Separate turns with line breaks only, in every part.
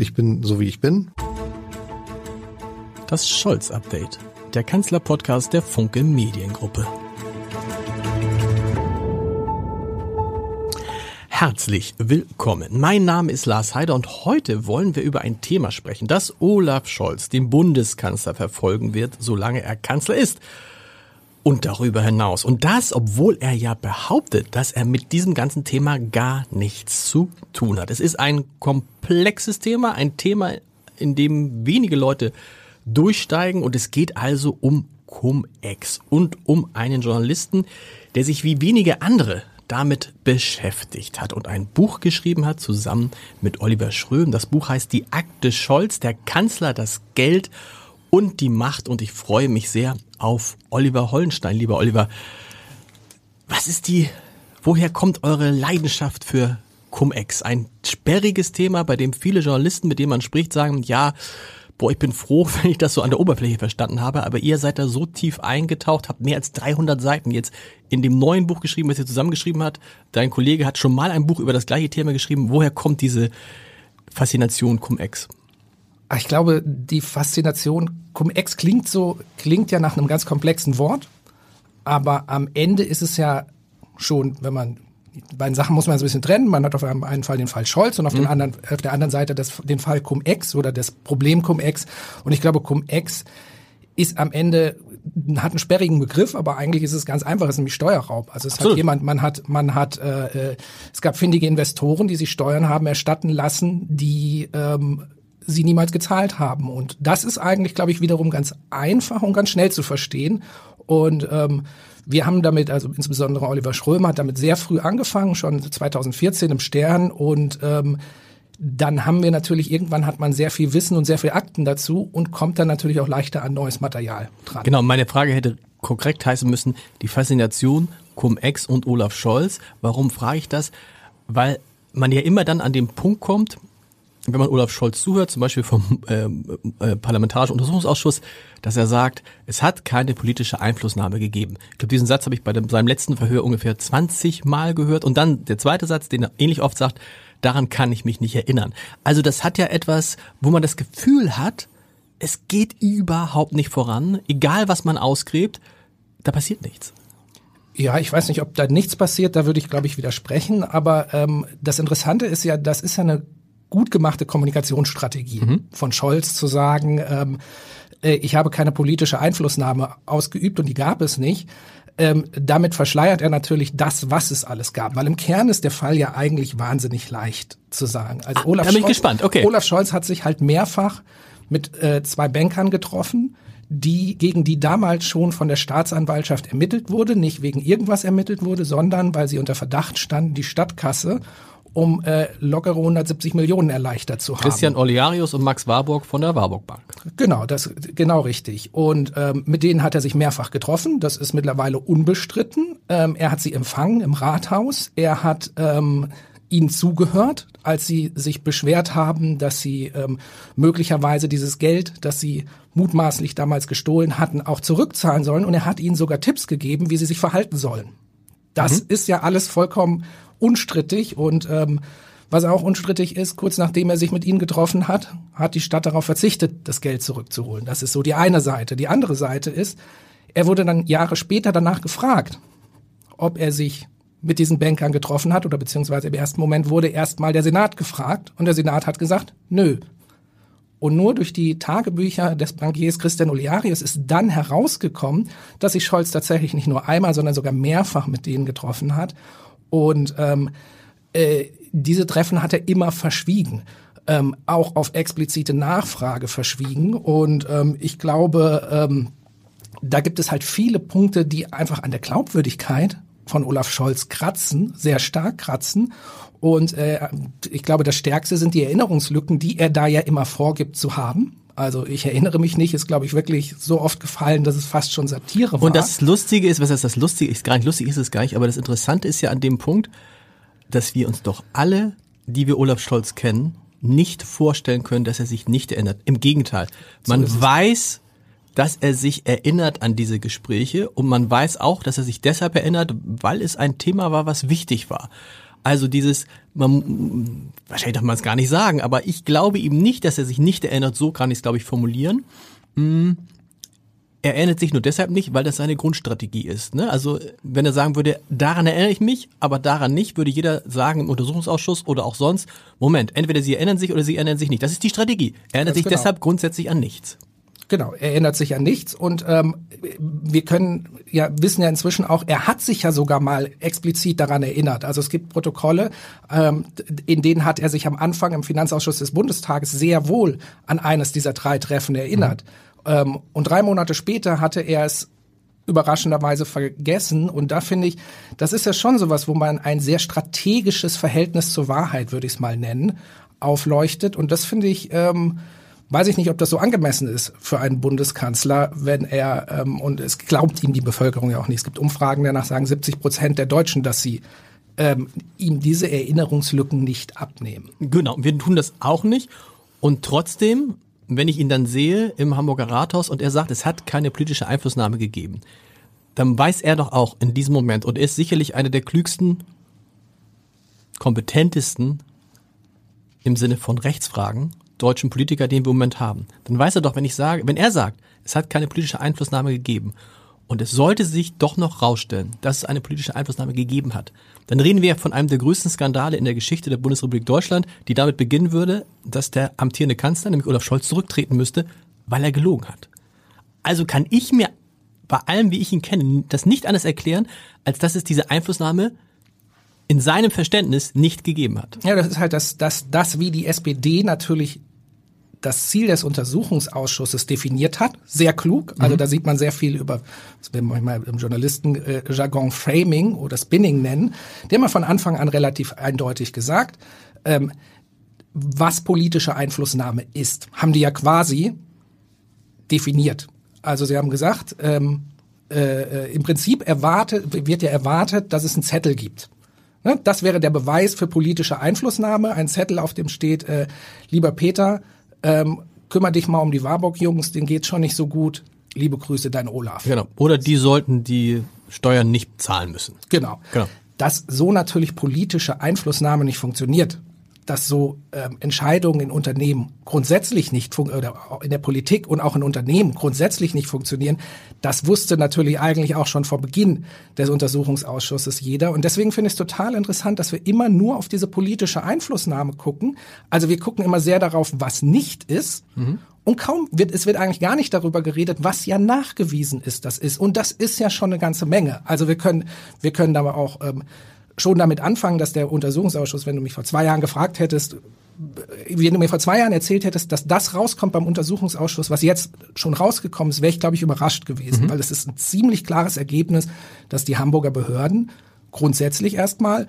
Ich bin so wie ich bin.
Das Scholz-Update. Der Kanzler-Podcast der Funke Mediengruppe. Herzlich willkommen. Mein Name ist Lars Heider und heute wollen wir über ein Thema sprechen, das Olaf Scholz, den Bundeskanzler, verfolgen wird, solange er Kanzler ist und darüber hinaus. Und das, obwohl er ja behauptet, dass er mit diesem ganzen Thema gar nichts zu tun hat. Es ist ein komplexes Thema, ein Thema, in dem wenige Leute durchsteigen und es geht also um Cum-Ex und um einen Journalisten, der sich wie wenige andere damit beschäftigt hat und ein Buch geschrieben hat zusammen mit Oliver Schröm. Das Buch heißt Die Akte Scholz, der Kanzler, das Geld und die Macht und ich freue mich sehr auf Oliver Hollenstein. Lieber Oliver, was ist die, woher kommt eure Leidenschaft für Cum-Ex? Ein sperriges Thema, bei dem viele Journalisten, mit denen man spricht, sagen, ja, boah, ich bin froh, wenn ich das so an der Oberfläche verstanden habe, aber ihr seid da so tief eingetaucht, habt mehr als 300 Seiten jetzt in dem neuen Buch geschrieben, was ihr zusammengeschrieben habt. Dein Kollege hat schon mal ein Buch über das gleiche Thema geschrieben. Woher kommt diese Faszination Cum-Ex?
Ah, ich glaube, die Faszination Cum-Ex klingt so, klingt ja nach einem ganz komplexen Wort, aber am Ende ist es ja schon, wenn man die beiden Sachen muss man so ein bisschen trennen. Man hat auf einen Fall den Fall Scholz und auf, mhm. den anderen, auf der anderen Seite das, den Fall Cum-Ex oder das Problem Cum-Ex. Und ich glaube, Cum-Ex ist am Ende hat einen sperrigen Begriff, aber eigentlich ist es ganz einfach, es ist nämlich Steuerraub. Also es Absolut. hat jemand, man hat, man hat, äh, äh, es gab findige Investoren, die sich Steuern haben erstatten lassen, die ähm, sie niemals gezahlt haben. Und das ist eigentlich, glaube ich, wiederum ganz einfach und ganz schnell zu verstehen. Und ähm, wir haben damit, also insbesondere Oliver Schrömer hat damit sehr früh angefangen, schon 2014 im Stern und ähm, dann haben wir natürlich, irgendwann hat man sehr viel Wissen und sehr viel Akten dazu und kommt dann natürlich auch leichter an neues Material dran.
Genau, meine Frage hätte korrekt heißen müssen, die Faszination Cum-Ex und Olaf Scholz. Warum frage ich das? Weil man ja immer dann an den Punkt kommt, wenn man Olaf Scholz zuhört, zum Beispiel vom ähm, äh, Parlamentarischen Untersuchungsausschuss, dass er sagt, es hat keine politische Einflussnahme gegeben. Ich glaube, diesen Satz habe ich bei dem, seinem letzten Verhör ungefähr 20 Mal gehört. Und dann der zweite Satz, den er ähnlich oft sagt, daran kann ich mich nicht erinnern. Also das hat ja etwas, wo man das Gefühl hat, es geht überhaupt nicht voran, egal was man ausgräbt, da passiert nichts.
Ja, ich weiß nicht, ob da nichts passiert, da würde ich, glaube ich, widersprechen. Aber ähm, das Interessante ist ja, das ist ja eine gut gemachte Kommunikationsstrategie mhm. von Scholz zu sagen, ähm, äh, ich habe keine politische Einflussnahme ausgeübt und die gab es nicht. Ähm, damit verschleiert er natürlich das, was es alles gab. Weil im Kern ist der Fall ja eigentlich wahnsinnig leicht zu sagen.
Also Olaf, bin ich Scholz, gespannt. Okay.
Olaf Scholz hat sich halt mehrfach mit äh, zwei Bankern getroffen, die gegen die damals schon von der Staatsanwaltschaft ermittelt wurde, nicht wegen irgendwas ermittelt wurde, sondern weil sie unter Verdacht standen, die Stadtkasse um äh, lockere 170 Millionen erleichtert zu haben.
Christian Oliarius und Max Warburg von der Warburg Bank.
Genau, das genau richtig. Und ähm, mit denen hat er sich mehrfach getroffen. Das ist mittlerweile unbestritten. Ähm, er hat sie empfangen im Rathaus. Er hat ähm, ihnen zugehört, als sie sich beschwert haben, dass sie ähm, möglicherweise dieses Geld, das sie mutmaßlich damals gestohlen hatten, auch zurückzahlen sollen. Und er hat ihnen sogar Tipps gegeben, wie sie sich verhalten sollen. Das mhm. ist ja alles vollkommen unstrittig und ähm, was auch unstrittig ist, kurz nachdem er sich mit ihnen getroffen hat, hat die Stadt darauf verzichtet, das Geld zurückzuholen. Das ist so die eine Seite. Die andere Seite ist, er wurde dann Jahre später danach gefragt, ob er sich mit diesen Bankern getroffen hat oder beziehungsweise im ersten Moment wurde erstmal der Senat gefragt und der Senat hat gesagt, nö. Und nur durch die Tagebücher des Bankiers Christian Oliarius ist dann herausgekommen, dass sich Scholz tatsächlich nicht nur einmal, sondern sogar mehrfach mit denen getroffen hat und ähm, äh, diese Treffen hat er immer verschwiegen. Ähm, auch auf explizite Nachfrage verschwiegen. Und ähm, ich glaube, ähm, da gibt es halt viele Punkte, die einfach an der Glaubwürdigkeit von Olaf Scholz kratzen, sehr stark kratzen. Und äh, ich glaube, das Stärkste sind die Erinnerungslücken, die er da ja immer vorgibt zu haben. Also ich erinnere mich nicht, ist glaube ich wirklich so oft gefallen, dass es fast schon Satire war.
Und das Lustige ist, was heißt das Lustige ist, gar nicht lustig ist es gar nicht, aber das Interessante ist ja an dem Punkt, dass wir uns doch alle, die wir Olaf Scholz kennen, nicht vorstellen können, dass er sich nicht erinnert. Im Gegenteil, man so weiß, dass er sich erinnert an diese Gespräche und man weiß auch, dass er sich deshalb erinnert, weil es ein Thema war, was wichtig war. Also dieses, man, wahrscheinlich darf man es gar nicht sagen, aber ich glaube ihm nicht, dass er sich nicht erinnert, so kann ich es, glaube ich, formulieren. Hm. Er erinnert sich nur deshalb nicht, weil das seine Grundstrategie ist. Ne? Also wenn er sagen würde, daran erinnere ich mich, aber daran nicht, würde jeder sagen im Untersuchungsausschuss oder auch sonst, Moment, entweder sie erinnern sich oder sie erinnern sich nicht. Das ist die Strategie. Er erinnert Ganz sich genau. deshalb grundsätzlich an nichts.
Genau, er erinnert sich an nichts und ähm, wir können ja wissen ja inzwischen auch, er hat sich ja sogar mal explizit daran erinnert. Also es gibt Protokolle, ähm, in denen hat er sich am Anfang im Finanzausschuss des Bundestages sehr wohl an eines dieser drei Treffen erinnert. Mhm. Ähm, und drei Monate später hatte er es überraschenderweise vergessen. Und da finde ich, das ist ja schon sowas, wo man ein sehr strategisches Verhältnis zur Wahrheit, würde ich es mal nennen, aufleuchtet. Und das finde ich ähm, weiß ich nicht, ob das so angemessen ist für einen Bundeskanzler, wenn er, ähm, und es glaubt ihm die Bevölkerung ja auch nicht. Es gibt Umfragen, danach sagen 70 Prozent der Deutschen, dass sie ähm, ihm diese Erinnerungslücken nicht abnehmen.
Genau, wir tun das auch nicht. Und trotzdem, wenn ich ihn dann sehe im Hamburger Rathaus und er sagt, es hat keine politische Einflussnahme gegeben, dann weiß er doch auch in diesem Moment und er ist sicherlich einer der klügsten, kompetentesten im Sinne von Rechtsfragen deutschen Politiker, den wir im Moment haben, dann weiß er doch, wenn ich sage, wenn er sagt, es hat keine politische Einflussnahme gegeben und es sollte sich doch noch rausstellen, dass es eine politische Einflussnahme gegeben hat, dann reden wir von einem der größten Skandale in der Geschichte der Bundesrepublik Deutschland, die damit beginnen würde, dass der amtierende Kanzler, nämlich Olaf Scholz, zurücktreten müsste, weil er gelogen hat. Also kann ich mir bei allem, wie ich ihn kenne, das nicht anders erklären, als dass es diese Einflussnahme in seinem Verständnis nicht gegeben hat.
Ja, das ist halt das, das, das wie die SPD natürlich das Ziel des Untersuchungsausschusses definiert hat. Sehr klug. Also mhm. da sieht man sehr viel über, das wir manchmal im Journalistenjargon Framing oder Spinning nennen. Die haben von Anfang an relativ eindeutig gesagt, ähm, was politische Einflussnahme ist. Haben die ja quasi definiert. Also sie haben gesagt, ähm, äh, äh im Prinzip erwartet, wird ja erwartet, dass es einen Zettel gibt. Ne? Das wäre der Beweis für politische Einflussnahme. Ein Zettel, auf dem steht, äh, lieber Peter, ähm, kümmere dich mal um die Warburg-Jungs, denen geht's schon nicht so gut. Liebe Grüße, dein Olaf.
Genau. Oder die sollten die Steuern nicht zahlen müssen.
Genau. genau. Dass so natürlich politische Einflussnahme nicht funktioniert, dass so ähm, Entscheidungen in Unternehmen grundsätzlich nicht oder in der Politik und auch in Unternehmen grundsätzlich nicht funktionieren, das wusste natürlich eigentlich auch schon vor Beginn des Untersuchungsausschusses jeder. Und deswegen finde ich es total interessant, dass wir immer nur auf diese politische Einflussnahme gucken. Also wir gucken immer sehr darauf, was nicht ist. Mhm. Und kaum wird, es wird eigentlich gar nicht darüber geredet, was ja nachgewiesen ist, das ist. Und das ist ja schon eine ganze Menge. Also wir können, wir können da auch ähm, schon damit anfangen, dass der Untersuchungsausschuss, wenn du mich vor zwei Jahren gefragt hättest, wenn du mir vor zwei Jahren erzählt hättest, dass das rauskommt beim Untersuchungsausschuss, was jetzt schon rausgekommen ist, wäre ich, glaube ich, überrascht gewesen, mhm. weil es ist ein ziemlich klares Ergebnis, dass die Hamburger Behörden grundsätzlich erstmal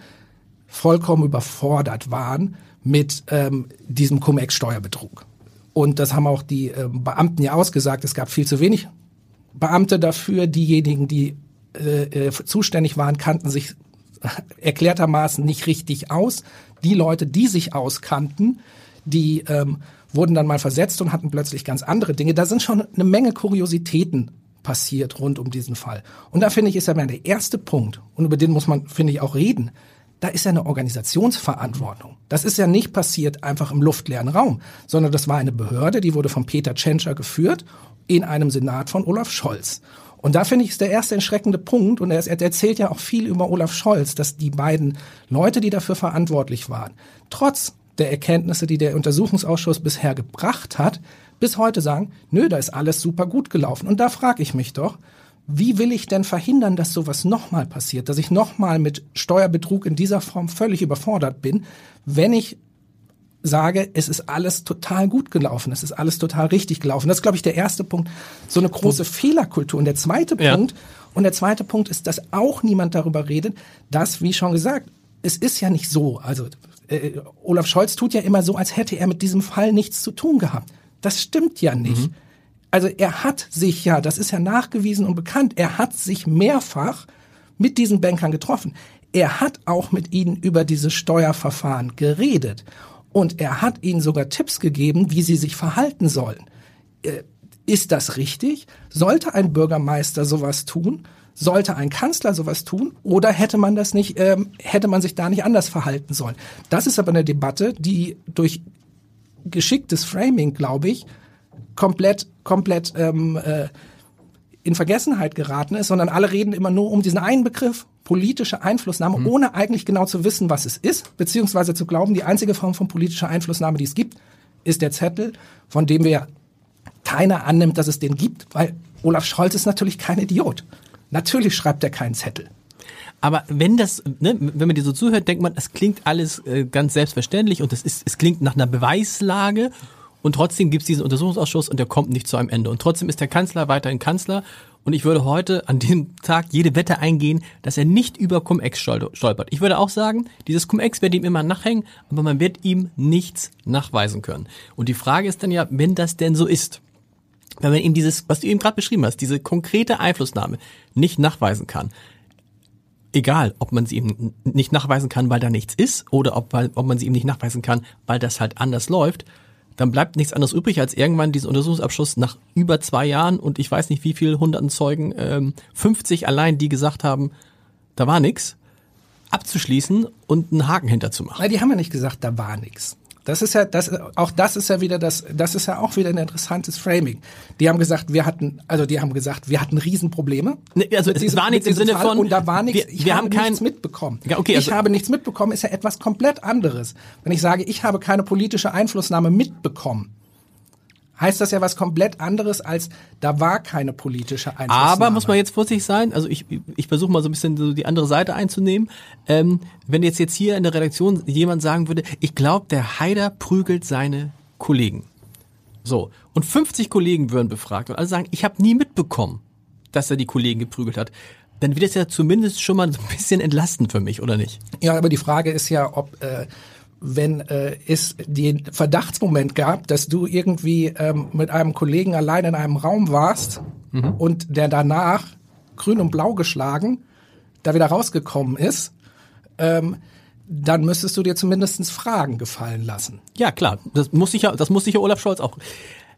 vollkommen überfordert waren mit ähm, diesem Cum-Ex-Steuerbetrug. Und das haben auch die äh, Beamten ja ausgesagt, es gab viel zu wenig Beamte dafür. Diejenigen, die äh, äh, zuständig waren, kannten sich erklärtermaßen nicht richtig aus. Die Leute, die sich auskannten, die ähm, wurden dann mal versetzt und hatten plötzlich ganz andere Dinge. Da sind schon eine Menge Kuriositäten passiert rund um diesen Fall. Und da finde ich, ist ja der erste Punkt, und über den muss man, finde ich, auch reden. Da ist ja eine Organisationsverantwortung. Das ist ja nicht passiert einfach im luftleeren Raum, sondern das war eine Behörde, die wurde von Peter Tschentscher geführt in einem Senat von Olaf Scholz. Und da finde ich, ist der erste entschreckende Punkt, und er, er erzählt ja auch viel über Olaf Scholz, dass die beiden Leute, die dafür verantwortlich waren, trotz der Erkenntnisse, die der Untersuchungsausschuss bisher gebracht hat, bis heute sagen, nö, da ist alles super gut gelaufen. Und da frage ich mich doch, wie will ich denn verhindern, dass sowas nochmal passiert, dass ich nochmal mit Steuerbetrug in dieser Form völlig überfordert bin, wenn ich sage, es ist alles total gut gelaufen, es ist alles total richtig gelaufen. Das ist, glaube ich, der erste Punkt. So eine große Fehlerkultur. Und der zweite ja. Punkt, und der zweite Punkt ist, dass auch niemand darüber redet, dass, wie schon gesagt, es ist ja nicht so. Also äh, Olaf Scholz tut ja immer so, als hätte er mit diesem Fall nichts zu tun gehabt. Das stimmt ja nicht. Mhm. Also er hat sich ja, das ist ja nachgewiesen und bekannt, er hat sich mehrfach mit diesen Bankern getroffen. Er hat auch mit ihnen über diese Steuerverfahren geredet. Und er hat ihnen sogar Tipps gegeben, wie sie sich verhalten sollen. Äh, ist das richtig? Sollte ein Bürgermeister sowas tun? sollte ein Kanzler sowas tun oder hätte man das nicht, ähm, hätte man sich da nicht anders verhalten sollen? Das ist aber eine Debatte, die durch geschicktes Framing, glaube ich, komplett, komplett ähm, äh, in Vergessenheit geraten ist, sondern alle reden immer nur um diesen einen Begriff, politische Einflussnahme, mhm. ohne eigentlich genau zu wissen, was es ist, beziehungsweise zu glauben, die einzige Form von politischer Einflussnahme, die es gibt, ist der Zettel, von dem wir keiner annimmt, dass es den gibt, weil Olaf Scholz ist natürlich kein Idiot. Natürlich schreibt er keinen Zettel.
Aber wenn das, ne, wenn man dir so zuhört, denkt man, es klingt alles äh, ganz selbstverständlich und es ist, es klingt nach einer Beweislage und trotzdem gibt es diesen Untersuchungsausschuss und der kommt nicht zu einem Ende. Und trotzdem ist der Kanzler weiterhin Kanzler. Und ich würde heute an dem Tag jede Wette eingehen, dass er nicht über Cum-Ex stolpert. Ich würde auch sagen, dieses Cum-Ex wird ihm immer nachhängen, aber man wird ihm nichts nachweisen können. Und die Frage ist dann ja, wenn das denn so ist, wenn man ihm dieses, was du eben gerade beschrieben hast, diese konkrete Einflussnahme nicht nachweisen kann, egal, ob man sie ihm nicht nachweisen kann, weil da nichts ist, oder ob, weil, ob man sie ihm nicht nachweisen kann, weil das halt anders läuft, dann bleibt nichts anderes übrig, als irgendwann diesen Untersuchungsabschluss nach über zwei Jahren und ich weiß nicht wie viel hunderten Zeugen, ähm, 50 allein, die gesagt haben, da war nichts, abzuschließen und einen Haken hinterzumachen.
Weil die haben ja nicht gesagt, da war nichts. Das ist ja, das, auch das ist ja wieder das, das ist ja auch wieder ein interessantes Framing. Die haben gesagt, wir hatten, also die haben gesagt, wir hatten Riesenprobleme.
Nee, also es war nichts im Sinne
Fall
von,
und da war nichts,
wir,
ich
wir
habe
haben kein,
nichts mitbekommen.
Ja, okay, also,
ich habe nichts mitbekommen, ist ja etwas komplett anderes. Wenn ich sage, ich habe keine politische Einflussnahme mitbekommen, heißt das ja was komplett anderes als da war keine politische Einflussnahme.
Aber muss man jetzt vorsichtig sein, also ich, ich versuche mal so ein bisschen so die andere Seite einzunehmen. Ähm, wenn jetzt jetzt hier in der Redaktion jemand sagen würde, ich glaube, der Haider prügelt seine Kollegen. So, und 50 Kollegen würden befragt und alle sagen, ich habe nie mitbekommen, dass er die Kollegen geprügelt hat. Dann wird es ja zumindest schon mal so ein bisschen entlastend für mich, oder nicht?
Ja, aber die Frage ist ja, ob äh, wenn äh, es den Verdachtsmoment gab, dass du irgendwie ähm, mit einem Kollegen allein in einem Raum warst mhm. und der danach grün und blau geschlagen da wieder rausgekommen ist, ähm, dann müsstest du dir zumindest Fragen gefallen lassen.
Ja, klar. Das muss sich ja, das muss sich ja Olaf Scholz auch.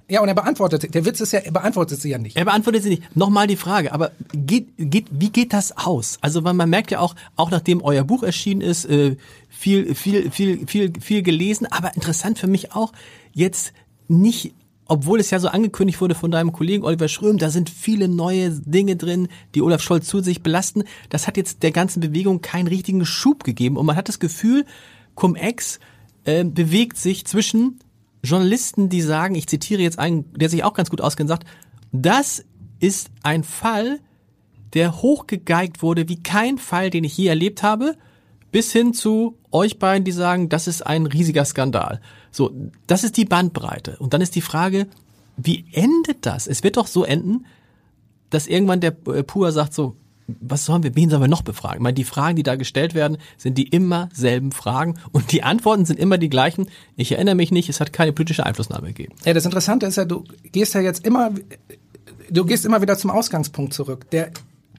Ja, und er beantwortet, der Witz ist ja, er beantwortet sie ja nicht.
Er beantwortet sie nicht. Nochmal die Frage, aber geht, geht, wie geht das aus? Also, man, man merkt ja auch, auch nachdem euer Buch erschienen ist, äh, viel, viel, viel, viel, viel gelesen, aber interessant für mich auch jetzt nicht obwohl es ja so angekündigt wurde von deinem Kollegen Oliver Schröm, da sind viele neue Dinge drin, die Olaf Scholz zu sich belasten. Das hat jetzt der ganzen Bewegung keinen richtigen Schub gegeben und man hat das Gefühl, Cum-Ex äh, bewegt sich zwischen Journalisten, die sagen, ich zitiere jetzt einen, der sich auch ganz gut auskennt, sagt, das ist ein Fall, der hochgegeigt wurde wie kein Fall, den ich je erlebt habe bis hin zu euch beiden, die sagen, das ist ein riesiger Skandal. So, das ist die Bandbreite. Und dann ist die Frage, wie endet das? Es wird doch so enden, dass irgendwann der äh, Pur sagt so, was sollen wir, wen sollen wir noch befragen? Ich meine, die Fragen, die da gestellt werden, sind die immer selben Fragen und die Antworten sind immer die gleichen. Ich erinnere mich nicht, es hat keine politische Einflussnahme gegeben.
Ja, das Interessante ist ja, du gehst ja jetzt immer, du gehst immer wieder zum Ausgangspunkt zurück. Der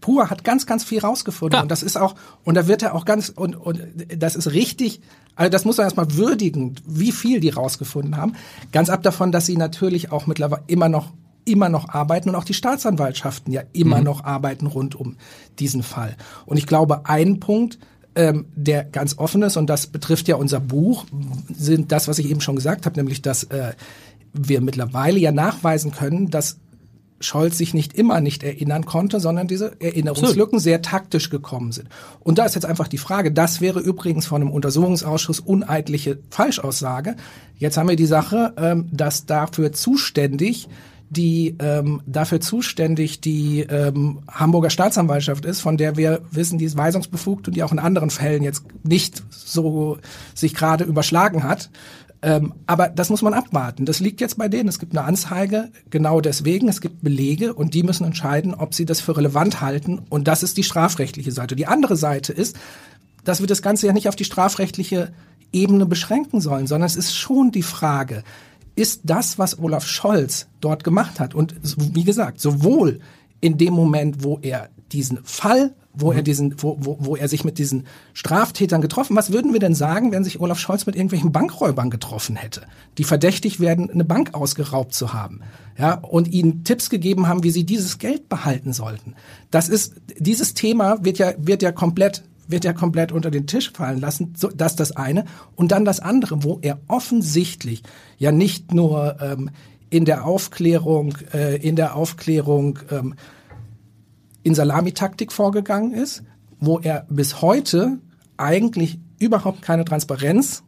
Pur hat ganz, ganz viel rausgefunden. Ja. Und das ist auch, und da wird er auch ganz, und, und das ist richtig, also das muss man erstmal würdigen, wie viel die rausgefunden haben. Ganz ab davon, dass sie natürlich auch mittlerweile immer noch immer noch arbeiten und auch die Staatsanwaltschaften ja immer mhm. noch arbeiten rund um diesen Fall. Und ich glaube, ein Punkt, ähm, der ganz offen ist, und das betrifft ja unser Buch, sind das, was ich eben schon gesagt habe, nämlich, dass äh, wir mittlerweile ja nachweisen können, dass Scholz sich nicht immer nicht erinnern konnte, sondern diese Erinnerungslücken sehr taktisch gekommen sind. Und da ist jetzt einfach die Frage, das wäre übrigens von einem Untersuchungsausschuss uneidliche Falschaussage. Jetzt haben wir die Sache, ähm, dass dafür zuständig die ähm, dafür zuständig die ähm, Hamburger Staatsanwaltschaft ist, von der wir wissen, die ist weisungsbefugt und die auch in anderen Fällen jetzt nicht so sich gerade überschlagen hat. Ähm, aber das muss man abwarten. Das liegt jetzt bei denen. Es gibt eine Anzeige, genau deswegen. Es gibt Belege und die müssen entscheiden, ob sie das für relevant halten. Und das ist die strafrechtliche Seite. Die andere Seite ist, dass wir das Ganze ja nicht auf die strafrechtliche Ebene beschränken sollen, sondern es ist schon die Frage, ist das, was Olaf Scholz dort gemacht hat und wie gesagt, sowohl in dem Moment, wo er diesen Fall, wo mhm. er diesen, wo, wo, wo er sich mit diesen Straftätern getroffen. Was würden wir denn sagen, wenn sich Olaf Scholz mit irgendwelchen Bankräubern getroffen hätte, die verdächtig werden, eine Bank ausgeraubt zu haben, ja, und ihnen Tipps gegeben haben, wie sie dieses Geld behalten sollten? Das ist dieses Thema wird ja wird ja komplett wird ja komplett unter den Tisch fallen lassen. So, das das eine. Und dann das andere, wo er offensichtlich ja nicht nur ähm, in der Aufklärung, äh, in der Aufklärung ähm, in Salamitaktik vorgegangen ist, wo er bis heute eigentlich überhaupt keine Transparenz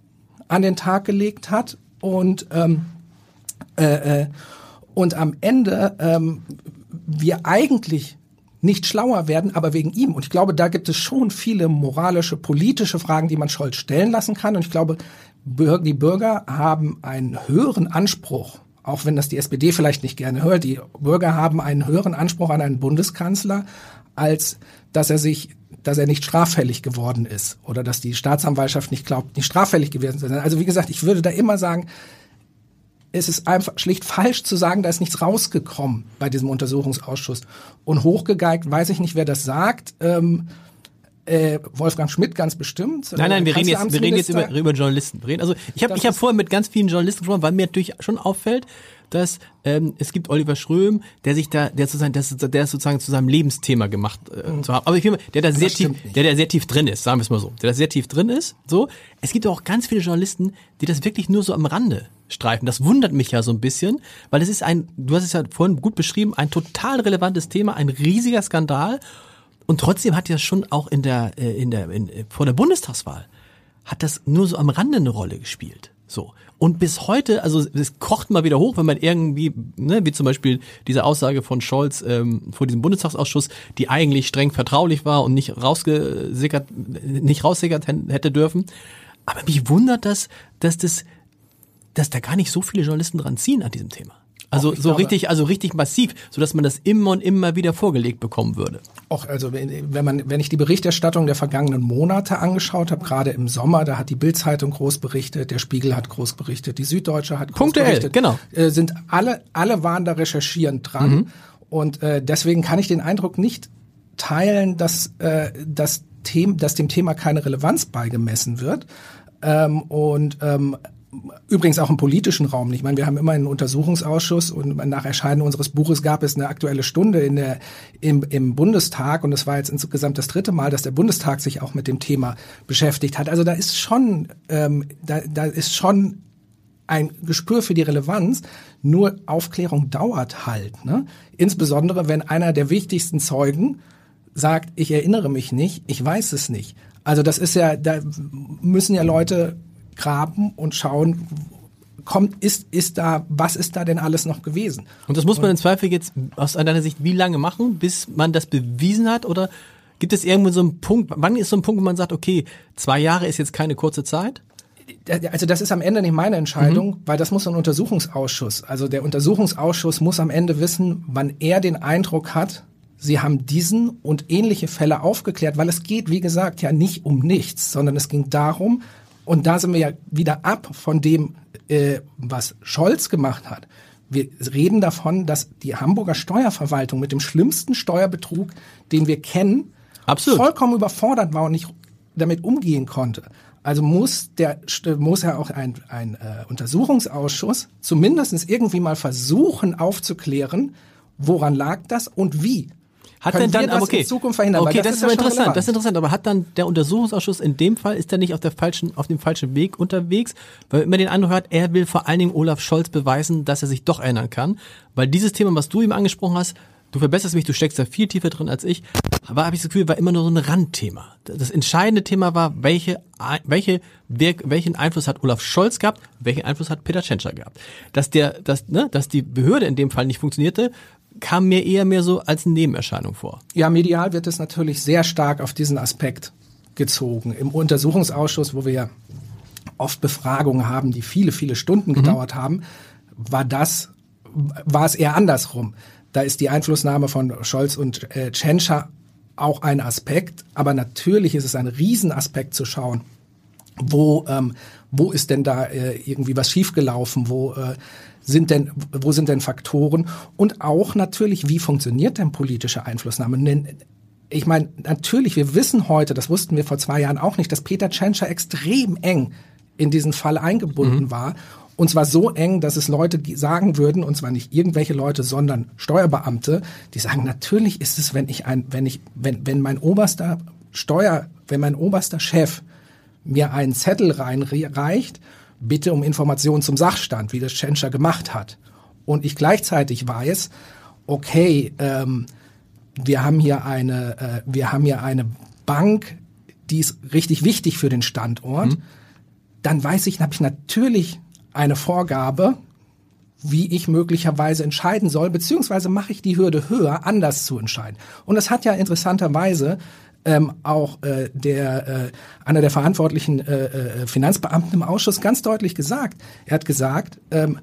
an den Tag gelegt hat und ähm, äh, äh, und am Ende ähm, wir eigentlich nicht schlauer werden, aber wegen ihm. Und ich glaube, da gibt es schon viele moralische, politische Fragen, die man Scholz stellen lassen kann. Und ich glaube, die Bürger haben einen höheren Anspruch, auch wenn das die SPD vielleicht nicht gerne hört. Die Bürger haben einen höheren Anspruch an einen Bundeskanzler, als dass er sich dass er nicht straffällig geworden ist oder dass die Staatsanwaltschaft nicht glaubt, nicht straffällig gewesen zu sein. Also wie gesagt, ich würde da immer sagen, es ist einfach schlicht falsch zu sagen, da ist nichts rausgekommen bei diesem Untersuchungsausschuss. Und hochgegeigt, weiß ich nicht, wer das sagt. Ähm, äh, Wolfgang Schmidt ganz bestimmt.
Nein, nein, wir reden jetzt, wir reden jetzt über, über Journalisten. Wir reden, also ich habe ich hab vorher mit ganz vielen Journalisten gesprochen, weil mir natürlich schon auffällt, dass ähm, es gibt Oliver Schröm, der sich da, der sozusagen, der, der sozusagen zu seinem Lebensthema gemacht äh, mhm. zu haben. Aber ich finde, der da sehr tief, der der sehr tief drin ist, sagen wir es mal so, der da sehr tief drin ist. So, es gibt auch ganz viele Journalisten, die das wirklich nur so am Rande streifen. Das wundert mich ja so ein bisschen, weil es ist ein, du hast es ja vorhin gut beschrieben, ein total relevantes Thema, ein riesiger Skandal. Und trotzdem hat ja schon auch in der, äh, in der, in, vor der Bundestagswahl hat das nur so am Rande eine Rolle gespielt. So. Und bis heute, also es kocht mal wieder hoch, wenn man irgendwie, ne, wie zum Beispiel diese Aussage von Scholz ähm, vor diesem Bundestagsausschuss, die eigentlich streng vertraulich war und nicht rausgesickert, nicht raussickert hätte dürfen. Aber mich wundert das, dass das, dass da gar nicht so viele Journalisten dran ziehen an diesem Thema. Also so glaube, richtig, also richtig massiv, so dass man das immer und immer wieder vorgelegt bekommen würde.
Auch also wenn man, wenn ich die Berichterstattung der vergangenen Monate angeschaut habe, gerade im Sommer, da hat die Bildzeitung groß berichtet, der Spiegel hat groß berichtet, die Süddeutsche hat groß Punktuell, berichtet.
genau.
Äh, sind alle, alle waren da recherchierend dran mhm. und äh, deswegen kann ich den Eindruck nicht teilen, dass äh, das Thema, dass dem Thema keine Relevanz beigemessen wird. Ähm, und ähm, übrigens auch im politischen Raum nicht. Ich meine, wir haben immer einen Untersuchungsausschuss und nach Erscheinen unseres Buches gab es eine aktuelle Stunde in der, im, im Bundestag und es war jetzt insgesamt das dritte Mal, dass der Bundestag sich auch mit dem Thema beschäftigt hat. Also da ist schon, ähm, da, da ist schon ein Gespür für die Relevanz. Nur Aufklärung dauert halt. Ne? Insbesondere, wenn einer der wichtigsten Zeugen sagt, ich erinnere mich nicht, ich weiß es nicht. Also das ist ja, da müssen ja Leute graben und schauen, kommt, ist, ist da, was ist da denn alles noch gewesen?
Und das muss man im Zweifel jetzt aus deiner Sicht wie lange machen, bis man das bewiesen hat oder gibt es irgendwo so einen Punkt, wann ist so ein Punkt, wo man sagt, okay, zwei Jahre ist jetzt keine kurze Zeit?
also das ist am Ende nicht meine Entscheidung, mhm. weil das muss ein Untersuchungsausschuss. Also der Untersuchungsausschuss muss am Ende wissen, wann er den Eindruck hat, sie haben diesen und ähnliche Fälle aufgeklärt, weil es geht, wie gesagt, ja nicht um nichts, sondern es ging darum, und da sind wir ja wieder ab von dem, äh, was Scholz gemacht hat. Wir reden davon, dass die Hamburger Steuerverwaltung mit dem schlimmsten Steuerbetrug, den wir kennen, Absolut. vollkommen überfordert war und nicht damit umgehen konnte. Also muss der muss ja auch ein, ein äh, Untersuchungsausschuss zumindest irgendwie mal versuchen aufzuklären, woran lag das und wie.
Hat denn dann, okay, in Zukunft verhindern? Okay, das, das, ist aber interessant, relevant. das ist interessant, aber hat dann der Untersuchungsausschuss in dem Fall, ist er nicht auf der falschen, auf dem falschen Weg unterwegs, weil man immer den Eindruck hat, er will vor allen Dingen Olaf Scholz beweisen, dass er sich doch erinnern kann, weil dieses Thema, was du ihm angesprochen hast, du verbesserst mich, du steckst da viel tiefer drin als ich, aber habe ich das Gefühl, war immer nur so ein Randthema. Das entscheidende Thema war, welche, welche, welchen Einfluss hat Olaf Scholz gehabt, welchen Einfluss hat Peter Tschentscher gehabt. Dass der, dass, ne, dass die Behörde in dem Fall nicht funktionierte, kam mir eher mehr so als Nebenerscheinung vor.
Ja, medial wird es natürlich sehr stark auf diesen Aspekt gezogen. Im Untersuchungsausschuss, wo wir ja oft Befragungen haben, die viele, viele Stunden mhm. gedauert haben, war das, war es eher andersrum. Da ist die Einflussnahme von Scholz und äh, Tschentscher auch ein Aspekt, aber natürlich ist es ein Riesenaspekt zu schauen, wo, ähm, wo ist denn da äh, irgendwie was schiefgelaufen, wo äh, sind denn, wo sind denn Faktoren und auch natürlich, wie funktioniert denn politische Einflussnahme? ich meine, natürlich, wir wissen heute, das wussten wir vor zwei Jahren auch nicht, dass Peter Tschentscher extrem eng in diesen Fall eingebunden mhm. war. Und zwar so eng, dass es Leute sagen würden, und zwar nicht irgendwelche Leute, sondern Steuerbeamte, die sagen, natürlich ist es, wenn ich ein, wenn ich, wenn, wenn mein oberster Steuer, wenn mein oberster Chef mir einen Zettel reinreicht, bitte um Informationen zum Sachstand, wie das Tschentscher gemacht hat. Und ich gleichzeitig weiß, okay, ähm, wir haben hier eine, äh, wir haben hier eine Bank, die ist richtig wichtig für den Standort, mhm. dann weiß ich, habe ich natürlich eine Vorgabe, wie ich möglicherweise entscheiden soll, beziehungsweise mache ich die Hürde höher, anders zu entscheiden. Und das hat ja interessanterweise ähm, auch äh, der äh, einer der verantwortlichen äh, äh, Finanzbeamten im Ausschuss ganz deutlich gesagt. Er hat gesagt, ähm,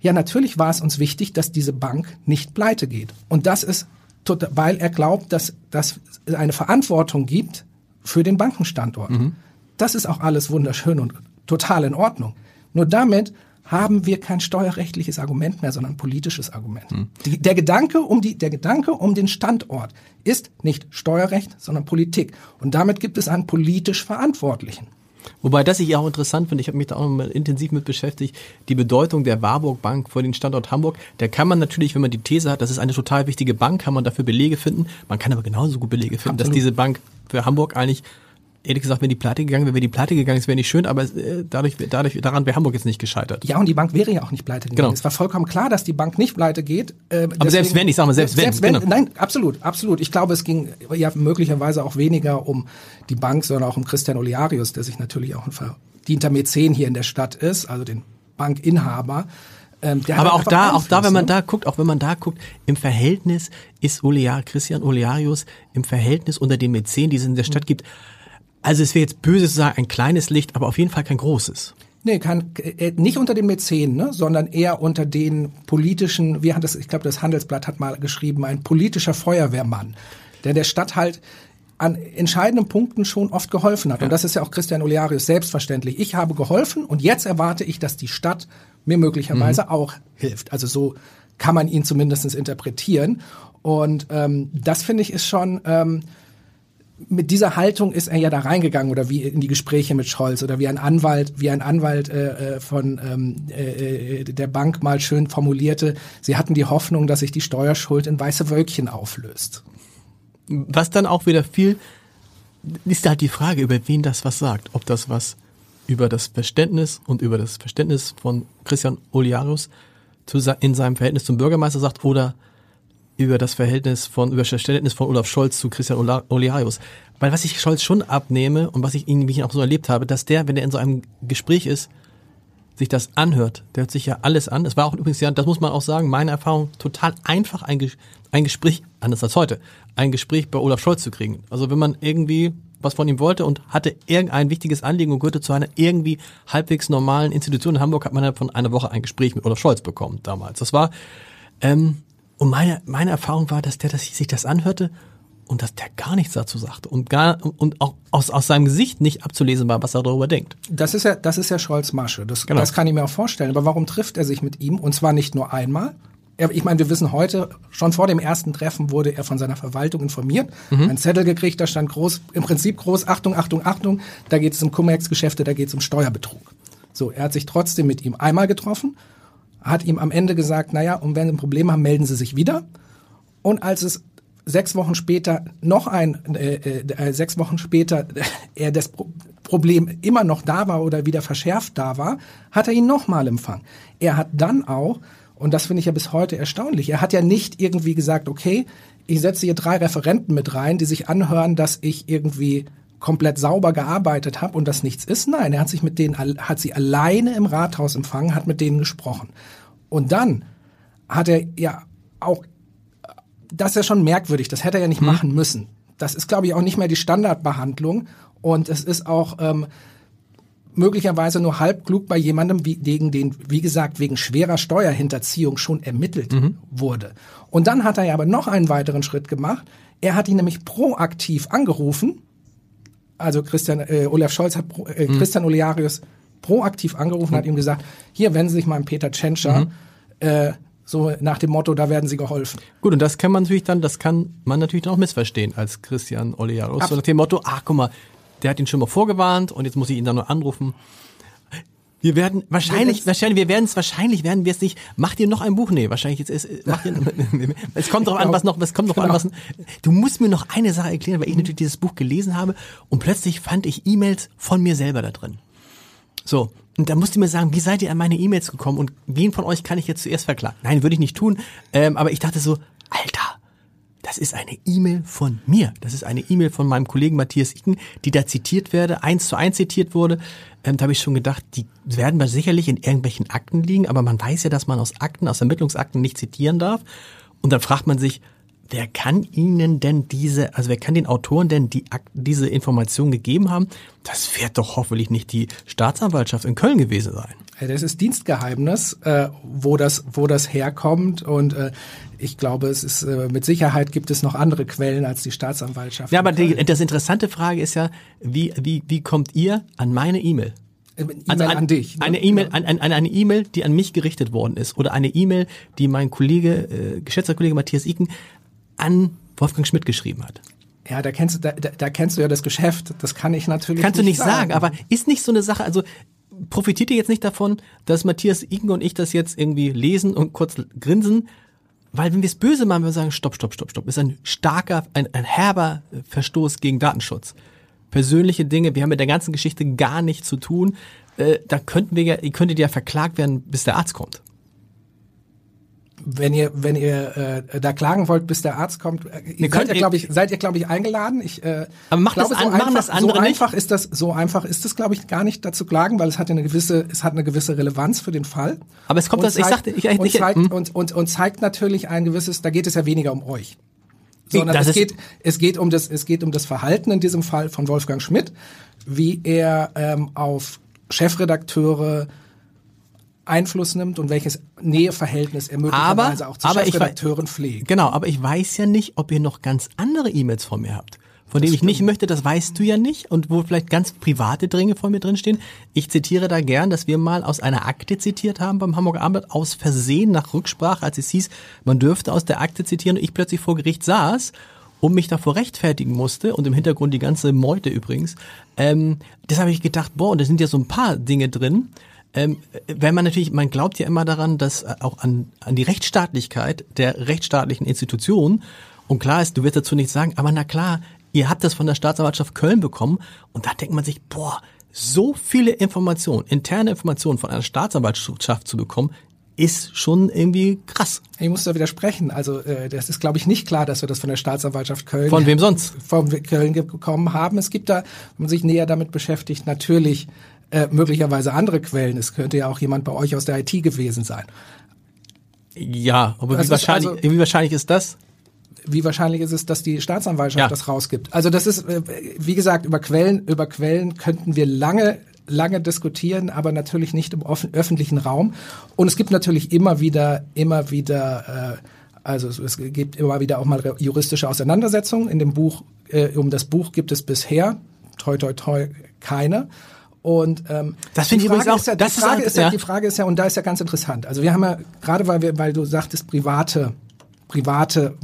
ja natürlich war es uns wichtig, dass diese Bank nicht pleite geht. Und das ist, weil er glaubt, dass, dass es eine Verantwortung gibt für den Bankenstandort. Mhm. Das ist auch alles wunderschön und total in Ordnung. Nur damit haben wir kein steuerrechtliches Argument mehr, sondern ein politisches Argument. Hm. Die, der Gedanke um die, der Gedanke um den Standort ist nicht Steuerrecht, sondern Politik. Und damit gibt es einen politisch Verantwortlichen.
Wobei das ich auch interessant finde, ich habe mich da auch mal intensiv mit beschäftigt, die Bedeutung der Warburg Bank für den Standort Hamburg. Da kann man natürlich, wenn man die These hat, das ist eine total wichtige Bank, kann man dafür Belege finden. Man kann aber genauso gut Belege finden, Absolut. dass diese Bank für Hamburg eigentlich ehrlich gesagt, wenn die pleite gegangen wäre, wäre die pleite gegangen, das wäre nicht schön, aber äh, dadurch, dadurch, daran wäre Hamburg jetzt nicht gescheitert.
Ja, und die Bank wäre ja auch nicht pleite gegangen. Genau. Es war vollkommen klar, dass die Bank nicht pleite geht.
Äh, aber deswegen, selbst wenn, ich sage mal, selbst, selbst wenn. wenn
genau. Nein, absolut, absolut. Ich glaube, es ging ja möglicherweise auch weniger um die Bank, sondern auch um Christian Oliarius, der sich natürlich auch ein verdienter Mäzen hier in der Stadt ist, also den Bankinhaber.
Ähm, aber auch da, auch da, wenn man ne? da guckt, auch wenn man da guckt, im Verhältnis ist Oliar, Christian Oliarius im Verhältnis unter den Mäzen, die es in der Stadt mhm. gibt, also es wäre jetzt böse zu sagen, ein kleines Licht, aber auf jeden Fall kein großes.
Nee, kann, äh, nicht unter den Mäzenen, ne, sondern eher unter den politischen, wie hat das, ich glaube, das Handelsblatt hat mal geschrieben, ein politischer Feuerwehrmann, der der Stadt halt an entscheidenden Punkten schon oft geholfen hat. Ja. Und das ist ja auch Christian Olearius selbstverständlich. Ich habe geholfen und jetzt erwarte ich, dass die Stadt mir möglicherweise mhm. auch hilft. Also so kann man ihn zumindest interpretieren. Und ähm, das finde ich ist schon ähm, mit dieser Haltung ist er ja da reingegangen oder wie in die Gespräche mit Scholz oder wie ein Anwalt, wie ein Anwalt äh, äh, von ähm, äh, der Bank mal schön formulierte, sie hatten die Hoffnung, dass sich die Steuerschuld in weiße Wölkchen auflöst.
Was dann auch wieder viel ist halt die Frage, über wen das was sagt, ob das was über das Verständnis und über das Verständnis von Christian Oliarus in seinem Verhältnis zum Bürgermeister sagt oder über das Verhältnis von, über das Verständnis von Olaf Scholz zu Christian Oliarius. Weil was ich Scholz schon abnehme und was ich ihn, wie ich ihn auch so erlebt habe, dass der, wenn er in so einem Gespräch ist, sich das anhört. Der hört sich ja alles an. Es war auch übrigens ja, das muss man auch sagen, meine Erfahrung, total einfach ein, ein Gespräch, anders als heute, ein Gespräch bei Olaf Scholz zu kriegen. Also wenn man irgendwie was von ihm wollte und hatte irgendein wichtiges Anliegen und gehörte zu einer irgendwie halbwegs normalen Institution in Hamburg, hat man dann von einer Woche ein Gespräch mit Olaf Scholz bekommen damals. Das war, ähm, und meine, meine Erfahrung war, dass der dass sich das anhörte und dass der gar nichts dazu sagte und gar und auch aus, aus seinem Gesicht nicht abzulesen war, was er darüber denkt.
Das ist ja das ist ja Scholz Masche. Das, genau. das kann ich mir auch vorstellen. Aber warum trifft er sich mit ihm und zwar nicht nur einmal? Ich meine, wir wissen heute, schon vor dem ersten Treffen wurde er von seiner Verwaltung informiert, mhm. ein Zettel gekriegt, da stand groß, im Prinzip groß, Achtung, Achtung, Achtung, da geht es um Cum-Ex-Geschäfte, da geht es um Steuerbetrug. So, er hat sich trotzdem mit ihm einmal getroffen hat ihm am Ende gesagt, naja, und wenn Sie ein Problem haben, melden Sie sich wieder. Und als es sechs Wochen später noch ein, äh, äh, sechs Wochen später äh, er das Pro Problem immer noch da war oder wieder verschärft da war, hat er ihn nochmal empfangen. Er hat dann auch, und das finde ich ja bis heute erstaunlich, er hat ja nicht irgendwie gesagt, okay, ich setze hier drei Referenten mit rein, die sich anhören, dass ich irgendwie komplett sauber gearbeitet habe und das nichts ist. Nein, er hat sich mit denen, hat sie alleine im Rathaus empfangen, hat mit denen gesprochen. Und dann hat er ja auch, das ist ja schon merkwürdig, das hätte er ja nicht hm. machen müssen. Das ist, glaube ich, auch nicht mehr die Standardbehandlung und es ist auch ähm, möglicherweise nur halb klug bei jemandem, wie, gegen den, wie gesagt, wegen schwerer Steuerhinterziehung schon ermittelt mhm. wurde. Und dann hat er ja aber noch einen weiteren Schritt gemacht. Er hat ihn nämlich proaktiv angerufen. Also Christian, äh, Olaf Scholz hat äh, mhm. Christian Olearius proaktiv angerufen, mhm. hat ihm gesagt, hier wenden Sie sich mal an Peter Tschentscher, mhm. Äh, So nach dem Motto, da werden sie geholfen.
Gut, und das kann man natürlich dann, das kann man natürlich dann auch missverstehen als Christian Olearos. So nach dem Motto, ach guck mal, der hat ihn schon mal vorgewarnt und jetzt muss ich ihn dann nur anrufen. Wir werden wahrscheinlich,
Jetzt-
wahrscheinlich, wir werden es wahrscheinlich werden wir es nicht. Macht ihr noch ein Buch? Nee, wahrscheinlich jetzt ist, macht ihr, es kommt doch an, was noch, es kommt an,
Genau.
was. Du musst mir noch eine Sache erklären, weil ich natürlich dieses Buch gelesen habe und plötzlich fand ich E-Mails von mir selber da drin. So. Und da musst du mir sagen, wie seid ihr an meine E-Mails gekommen und wen von euch kann ich jetzt zuerst verklagen? Nein, würde ich nicht tun. Ähm, aber ich dachte so, Alter, das ist eine E-Mail von mir. Das ist eine E-Mail von meinem Kollegen Matthias Icken, die da zitiert werde, eins zu eins zitiert wurde. Ähm, da habe ich schon gedacht, die werden wir sicherlich in irgendwelchen Akten liegen, aber man weiß ja, dass man aus Akten, aus Ermittlungsakten nicht zitieren darf. Und dann fragt man sich, wer kann Ihnen denn diese, also wer kann den Autoren denn die diese Information gegeben haben? Das wird doch hoffentlich nicht die Staatsanwaltschaft in Köln gewesen sein.
Äh, Das ist Dienstgeheimnis, äh, wo das, wo das herkommt. Und äh, ich glaube, es ist äh, mit Sicherheit gibt es noch andere Quellen als die Staatsanwaltschaft.
Ja, aber die, das interessante Frage ist ja, wie, wie, wie kommt ihr an meine E-Mail?
E-Mail
Also
an, dich. ne?
Eine E-Mail, an, an, an eine E-Mail, die an mich gerichtet worden ist, oder eine E-Mail, die mein Kollege, äh, geschätzter Kollege Matthias Iken an Wolfgang Schmidt geschrieben hat.
Ja, da kennst du, da, da, kennst du ja das Geschäft. Das kann ich natürlich
Kannst du nicht sagen, aber ist nicht so eine Sache, also profitiert ihr jetzt nicht davon, dass Matthias Iken und ich das jetzt irgendwie lesen und kurz grinsen? Weil wenn wir es böse machen, wir sagen, stopp, stopp, stopp, stopp, ist ein starker, ein, ein herber Verstoß gegen Datenschutz. Persönliche Dinge, wir haben mit der ganzen Geschichte gar nichts zu tun. Äh, da könnten wir ja, ihr könntet ja verklagt werden, bis der Arzt kommt.
Wenn ihr, wenn ihr äh, da klagen wollt, bis der Arzt kommt, äh,
Wir
seid ihr, glaube ich, seid ihr, glaube ich, eingeladen. Ich, äh,
Aber macht
glaube,
das an- machen
einfach,
das andere
so
nicht?
einfach ist das, so einfach ist es, glaube ich, gar nicht dazu klagen, weil es hat eine gewisse, es hat eine gewisse Relevanz für den Fall.
Aber es kommt das- ich sagte- ich- ich-
und, zeigt,
hm.
und, und, und zeigt natürlich ein gewisses, da geht es ja weniger um euch. Sondern
das
es geht, es geht um das, es geht um das Verhalten in diesem Fall von Wolfgang Schmidt, wie er ähm, auf Chefredakteure Einfluss nimmt und welches Näheverhältnis er möglicherweise auch zu
aber ich
Chefredakteuren pflegt.
Genau, aber ich weiß ja nicht, ob ihr noch ganz andere E-Mails von mir habt. Von denen ich nicht möchte, das weißt du ja nicht und wo vielleicht ganz private Dinge von mir drinstehen. Ich zitiere da gern, dass wir mal aus einer Akte zitiert haben beim Hamburger Abendblatt, aus Versehen nach Rücksprache, als es hieß, man dürfte aus der Akte zitieren und ich plötzlich vor Gericht saß und mich davor rechtfertigen musste und im Hintergrund die ganze Meute übrigens. Ähm, das habe ich gedacht, boah, und da sind ja so ein paar Dinge drin. Ähm, wenn man natürlich, man glaubt ja immer daran, dass äh, auch an, an die Rechtsstaatlichkeit der rechtsstaatlichen Institutionen und klar ist, du wirst dazu nichts sagen, aber na klar, ihr habt das von der Staatsanwaltschaft Köln bekommen und da denkt man sich, boah, so viele Informationen, interne Informationen von einer Staatsanwaltschaft zu bekommen, ist schon irgendwie krass.
Ich muss da widersprechen. Also äh, das ist, glaube ich, nicht klar, dass wir das von der Staatsanwaltschaft Köln
Von wem sonst?
von Köln bekommen haben. Es gibt da, wenn man sich näher damit beschäftigt, natürlich äh, möglicherweise andere Quellen. Es könnte ja auch jemand bei euch aus der IT gewesen sein.
Ja, aber
Das
wie
ist
wahrscheinlich,
also-
wie wahrscheinlich ist das?
Wie wahrscheinlich ist es, dass die Staatsanwaltschaft
Ja.
das rausgibt? Also das ist, äh, wie gesagt, über Quellen, über Quellen könnten wir lange lange diskutieren, aber natürlich nicht im öffentlichen Raum. Und es gibt natürlich immer wieder, immer wieder, äh, also es, es gibt immer wieder auch mal juristische Auseinandersetzungen. In dem Buch, äh, um das Buch gibt es bisher, toi toi toi, keine. Und ähm,
Das finde ich übrigens auch-
ist ja,
das
die Frage ist ja,
ja.
die Frage ist ja, und da ist ja ganz interessant. Also wir haben ja, gerade weil wir, weil du sagtest, private, private,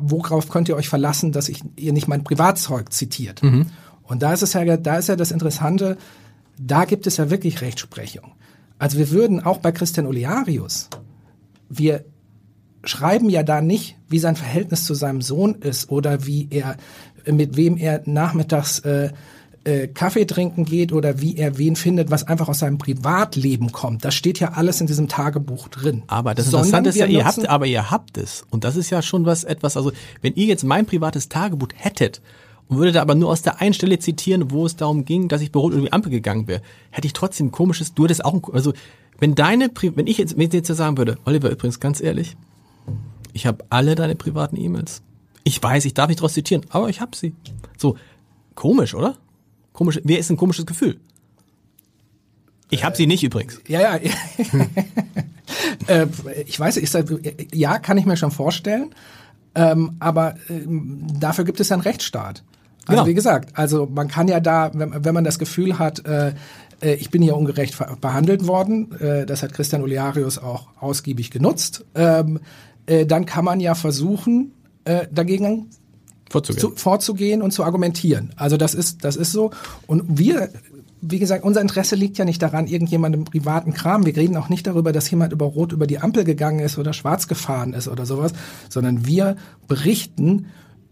worauf könnt ihr euch verlassen, dass ich ihr nicht mein Privatzeug zitiert?
Mhm.
Und da ist es ja, da ist ja das Interessante, da gibt es ja wirklich Rechtsprechung. Also wir würden auch bei Christian Olearius, wir schreiben ja da nicht, wie sein Verhältnis zu seinem Sohn ist oder wie er, mit wem er nachmittags äh, äh, Kaffee trinken geht oder wie er wen findet, was einfach aus seinem Privatleben kommt. Das steht ja alles in diesem Tagebuch drin.
Aber das
Sondern
Interessante ist ja, ihr habt, aber ihr habt es. Und das ist ja schon was, etwas, also, wenn ihr jetzt mein privates Tagebuch hättet und würdet aber nur aus der einen Stelle zitieren, wo es darum ging, dass ich Rot über die Ampel gegangen wäre, hätte ich trotzdem ein komisches, du hättest auch, ein, also, wenn deine, wenn ich jetzt, wenn ich jetzt sagen würde, Oliver, übrigens, ganz ehrlich, ich habe alle deine privaten E-Mails. Ich weiß, ich darf nicht draus zitieren, aber ich habe sie. So, komisch, oder? Komisch, wer ist ein komisches Gefühl? Ich habe sie nicht übrigens.
Ja, ja. äh, ich weiß, ich sag, ja, kann ich mir schon vorstellen. Ähm, aber ähm, dafür gibt es ja einen Rechtsstaat. Also
Genau.
wie gesagt, also man kann ja da, wenn, wenn man das Gefühl hat, äh, äh, ich bin hier ungerecht behandelt worden. Äh, das hat Christian Olearius auch ausgiebig genutzt. Ähm, äh, dann kann man ja versuchen, dagegen vorzugehen. Zu, vorzugehen und zu argumentieren. Also das ist, das ist so. Und wir wie gesagt, unser Interesse liegt ja nicht daran, irgendjemandem privaten Kram. Wir reden auch nicht darüber, dass jemand über Rot über die Ampel gegangen ist oder schwarz gefahren ist oder sowas, sondern wir berichten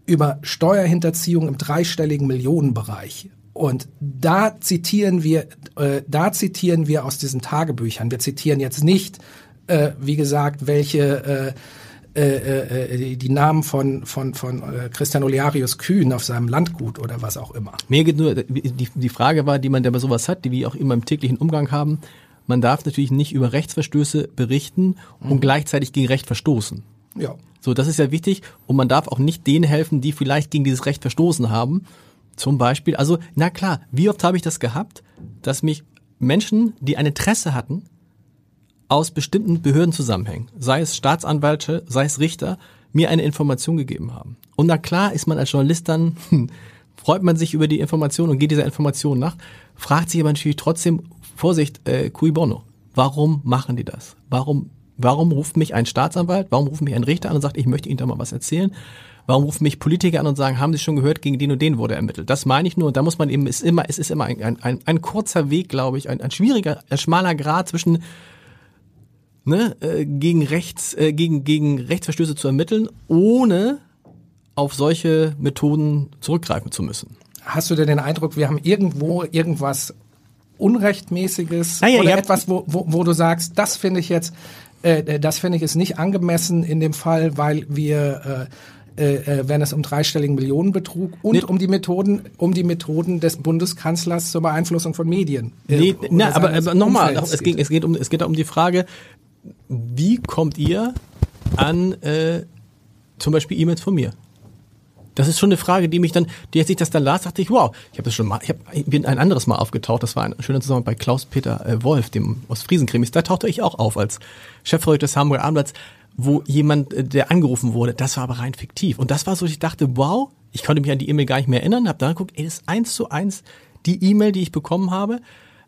über Steuerhinterziehung im dreistelligen Millionenbereich. Und da zitieren wir, äh, da zitieren wir aus diesen Tagebüchern. Wir zitieren jetzt nicht, äh, wie gesagt, welche äh, äh, äh, die Namen von von von äh, Christian Olearius Kühn auf seinem Landgut oder was auch immer.
Mir geht nur die, die Frage war, die man, der bei sowas hat, die wir auch immer im täglichen Umgang haben. Man darf natürlich nicht über Rechtsverstöße berichten und mhm. gleichzeitig gegen Recht verstoßen. Ja. So, das ist ja wichtig. Und man darf auch nicht denen helfen, die vielleicht gegen dieses Recht verstoßen haben. Zum Beispiel, also, na klar, wie oft habe ich das gehabt, dass mich Menschen, die ein Interesse hatten, aus bestimmten Behördenzusammenhängen, sei es Staatsanwälte, sei es Richter, mir eine Information gegeben haben. Und na klar ist man als Journalist dann, freut man sich über die Information und geht dieser Information nach, fragt sich aber natürlich trotzdem, Vorsicht, äh, cui bono, warum machen die das? Warum Warum ruft mich ein Staatsanwalt, warum ruft mich ein Richter an und sagt, ich möchte Ihnen da mal was erzählen? Warum rufen mich Politiker an und sagen, haben Sie schon gehört, gegen den und den wurde ermittelt? Das meine ich nur. Und da muss man eben, ist immer, es ist immer ein, ein, ein kurzer Weg, glaube ich, ein, ein schwieriger, ein schmaler Grad zwischen ne, äh, gegen Rechts, äh, gegen, gegen Rechtsverstöße zu ermitteln, ohne auf solche Methoden zurückgreifen zu müssen.
Hast du denn den Eindruck, wir haben irgendwo irgendwas Unrechtmäßiges naja, oder etwas, wo, wo, wo du sagst, das finde ich jetzt, äh, äh, das finde ich ist nicht angemessen in dem Fall, weil wir äh, äh, äh wenn es um dreistelligen Millionenbetrug und nee. um die Methoden, um die Methoden des Bundeskanzlers zur Beeinflussung von Medien.
Äh, nee, na, aber, aber nochmal, es geht, es geht um, es geht um die Frage, wie kommt ihr an äh, zum Beispiel E-Mails von mir? Das ist schon eine Frage, die mich dann, die als ich das dann las, dachte ich, wow, ich habe das schon mal, ich, hab, ich bin ein anderes Mal aufgetaucht. Das war ein schöner Zusammenhang bei Klaus-Peter äh, Wolf, dem Ostfriesen-Krimis. Da tauchte ich auch auf als Chefredakteur des Hamburger Abendblatts, wo jemand, äh, der angerufen wurde, das war aber rein fiktiv. Und das war so, ich dachte, wow, ich konnte mich an die E-Mail gar nicht mehr erinnern, habe dann geguckt, ey, das ist eins zu eins die E-Mail, die ich bekommen habe.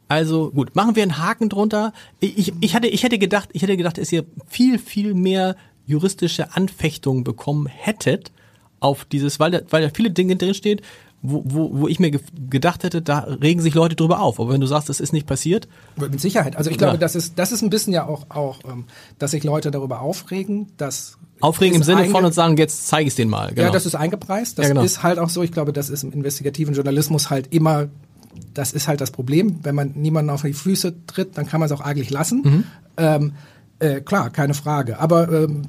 Also gut, machen wir einen Haken drunter. Ich, ich, hatte, ich hätte gedacht, ich hätte gedacht, dass ihr viel, viel mehr juristische Anfechtungen bekommen hättet auf dieses, weil da, weil da viele Dinge drinsteht, wo, wo, wo ich mir ge gedacht hätte, da regen sich Leute drüber auf. Aber wenn du sagst, das ist nicht passiert.
Mit Sicherheit. Also ich glaube, ja. das ist, das ist ein bisschen ja auch, auch ähm, dass sich Leute darüber aufregen, dass
Aufregen im Sinne von und sagen, jetzt zeige ich es denen mal.
Genau. Ja, das ist eingepreist. Das ja, genau. ist halt auch so. Ich glaube, das ist im investigativen Journalismus halt immer, das ist halt das Problem. Wenn man niemanden auf die Füße tritt, dann kann man es auch eigentlich lassen. Mhm. Ähm, äh, klar, keine Frage. Aber ähm,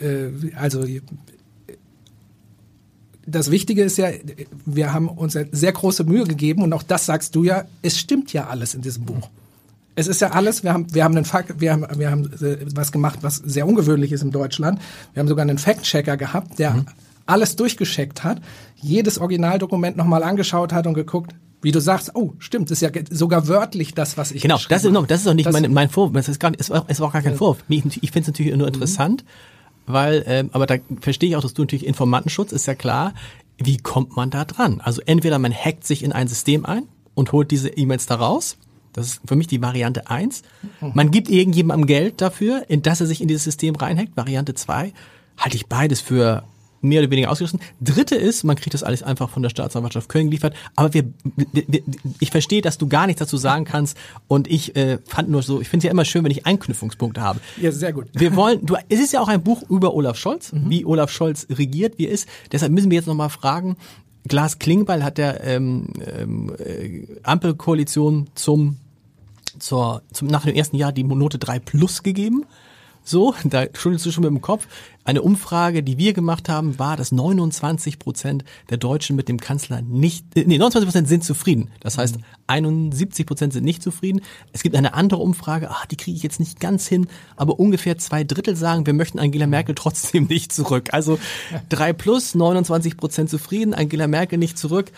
äh, also das Wichtige ist ja, wir haben uns sehr große Mühe gegeben und auch das sagst du ja, es stimmt ja alles in diesem Buch. Es ist ja alles, wir haben, wir haben einen Fakt, wir haben, wir haben äh, was gemacht, was sehr ungewöhnlich ist in Deutschland. Wir haben sogar einen Fact-Checker gehabt, der mhm. alles durchgescheckt hat, jedes Originaldokument nochmal angeschaut hat und geguckt, wie du sagst, oh, stimmt, das ist ja sogar wörtlich das, was ich
Genau, das ist, noch, das ist auch nicht das, mein, mein Vorwurf, es ist, gar, es war, es war auch gar kein Vorwurf. Ich, ich finde es natürlich nur mhm. interessant, mhm weil, ähm, aber da verstehe ich auch, dass du natürlich Informantenschutz ist ja klar. Wie kommt man da dran? Also entweder man hackt sich in ein System ein und holt diese E-Mails da raus. Das ist für mich die Variante eins. Man gibt irgendjemandem Geld dafür, in das er sich in dieses System reinhackt. Variante zwei halte ich beides für mehr oder weniger ausgeschlossen. Dritte ist, man kriegt das alles einfach von der Staatsanwaltschaft Köln geliefert. Aber wir, wir ich verstehe, dass du gar nichts dazu sagen kannst. Und ich äh, fand nur so, ich finde es ja immer schön, wenn ich Anknüpfungspunkte habe.
Ja, sehr gut.
Wir wollen, du, es ist ja auch ein Buch über Olaf Scholz, mhm. wie Olaf Scholz regiert, wie er ist. Deshalb müssen wir jetzt nochmal fragen, Glas Klingbeil hat der ähm, ähm, äh, Ampelkoalition zum, zur, zum, nach dem ersten Jahr die Note 3 Plus gegeben. So, da schüttelst du schon mit dem Kopf. Eine Umfrage, die wir gemacht haben, war, dass 29 Prozent der Deutschen mit dem Kanzler nicht, äh, nee, 29 Prozent sind zufrieden. Das heißt, 71 Prozent sind nicht zufrieden. Es gibt eine andere Umfrage, ach, die kriege ich jetzt nicht ganz hin, aber ungefähr zwei Drittel sagen, wir möchten Angela Merkel trotzdem nicht zurück. Also drei plus, 29 Prozent zufrieden, Angela Merkel nicht zurück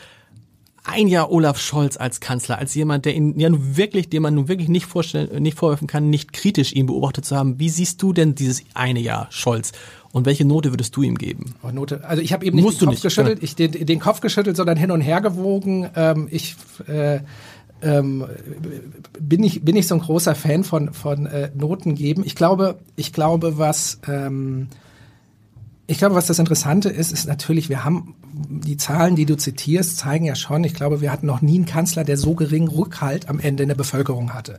ein Jahr Olaf Scholz als Kanzler, als jemand, der ihn ja nun wirklich, dem man nun wirklich nicht vorstellen, nicht vorwerfen kann, nicht kritisch ihn beobachtet zu haben. Wie siehst du denn dieses eine Jahr Scholz? Und welche Note würdest du ihm geben?
Oh, Note. Also ich habe eben nicht Musst den Kopf nicht, geschüttelt, ich den, den, Kopf geschüttelt, sondern hin und her gewogen. Ähm, ich äh, ähm, bin ich bin ich so ein großer Fan von von äh, Noten geben. Ich glaube, ich glaube, was ähm, ich glaube, was das Interessante ist, ist natürlich, wir haben die Zahlen, die du zitierst, zeigen ja schon, ich glaube, wir hatten noch nie einen Kanzler, der so geringen Rückhalt am Ende in der Bevölkerung hatte.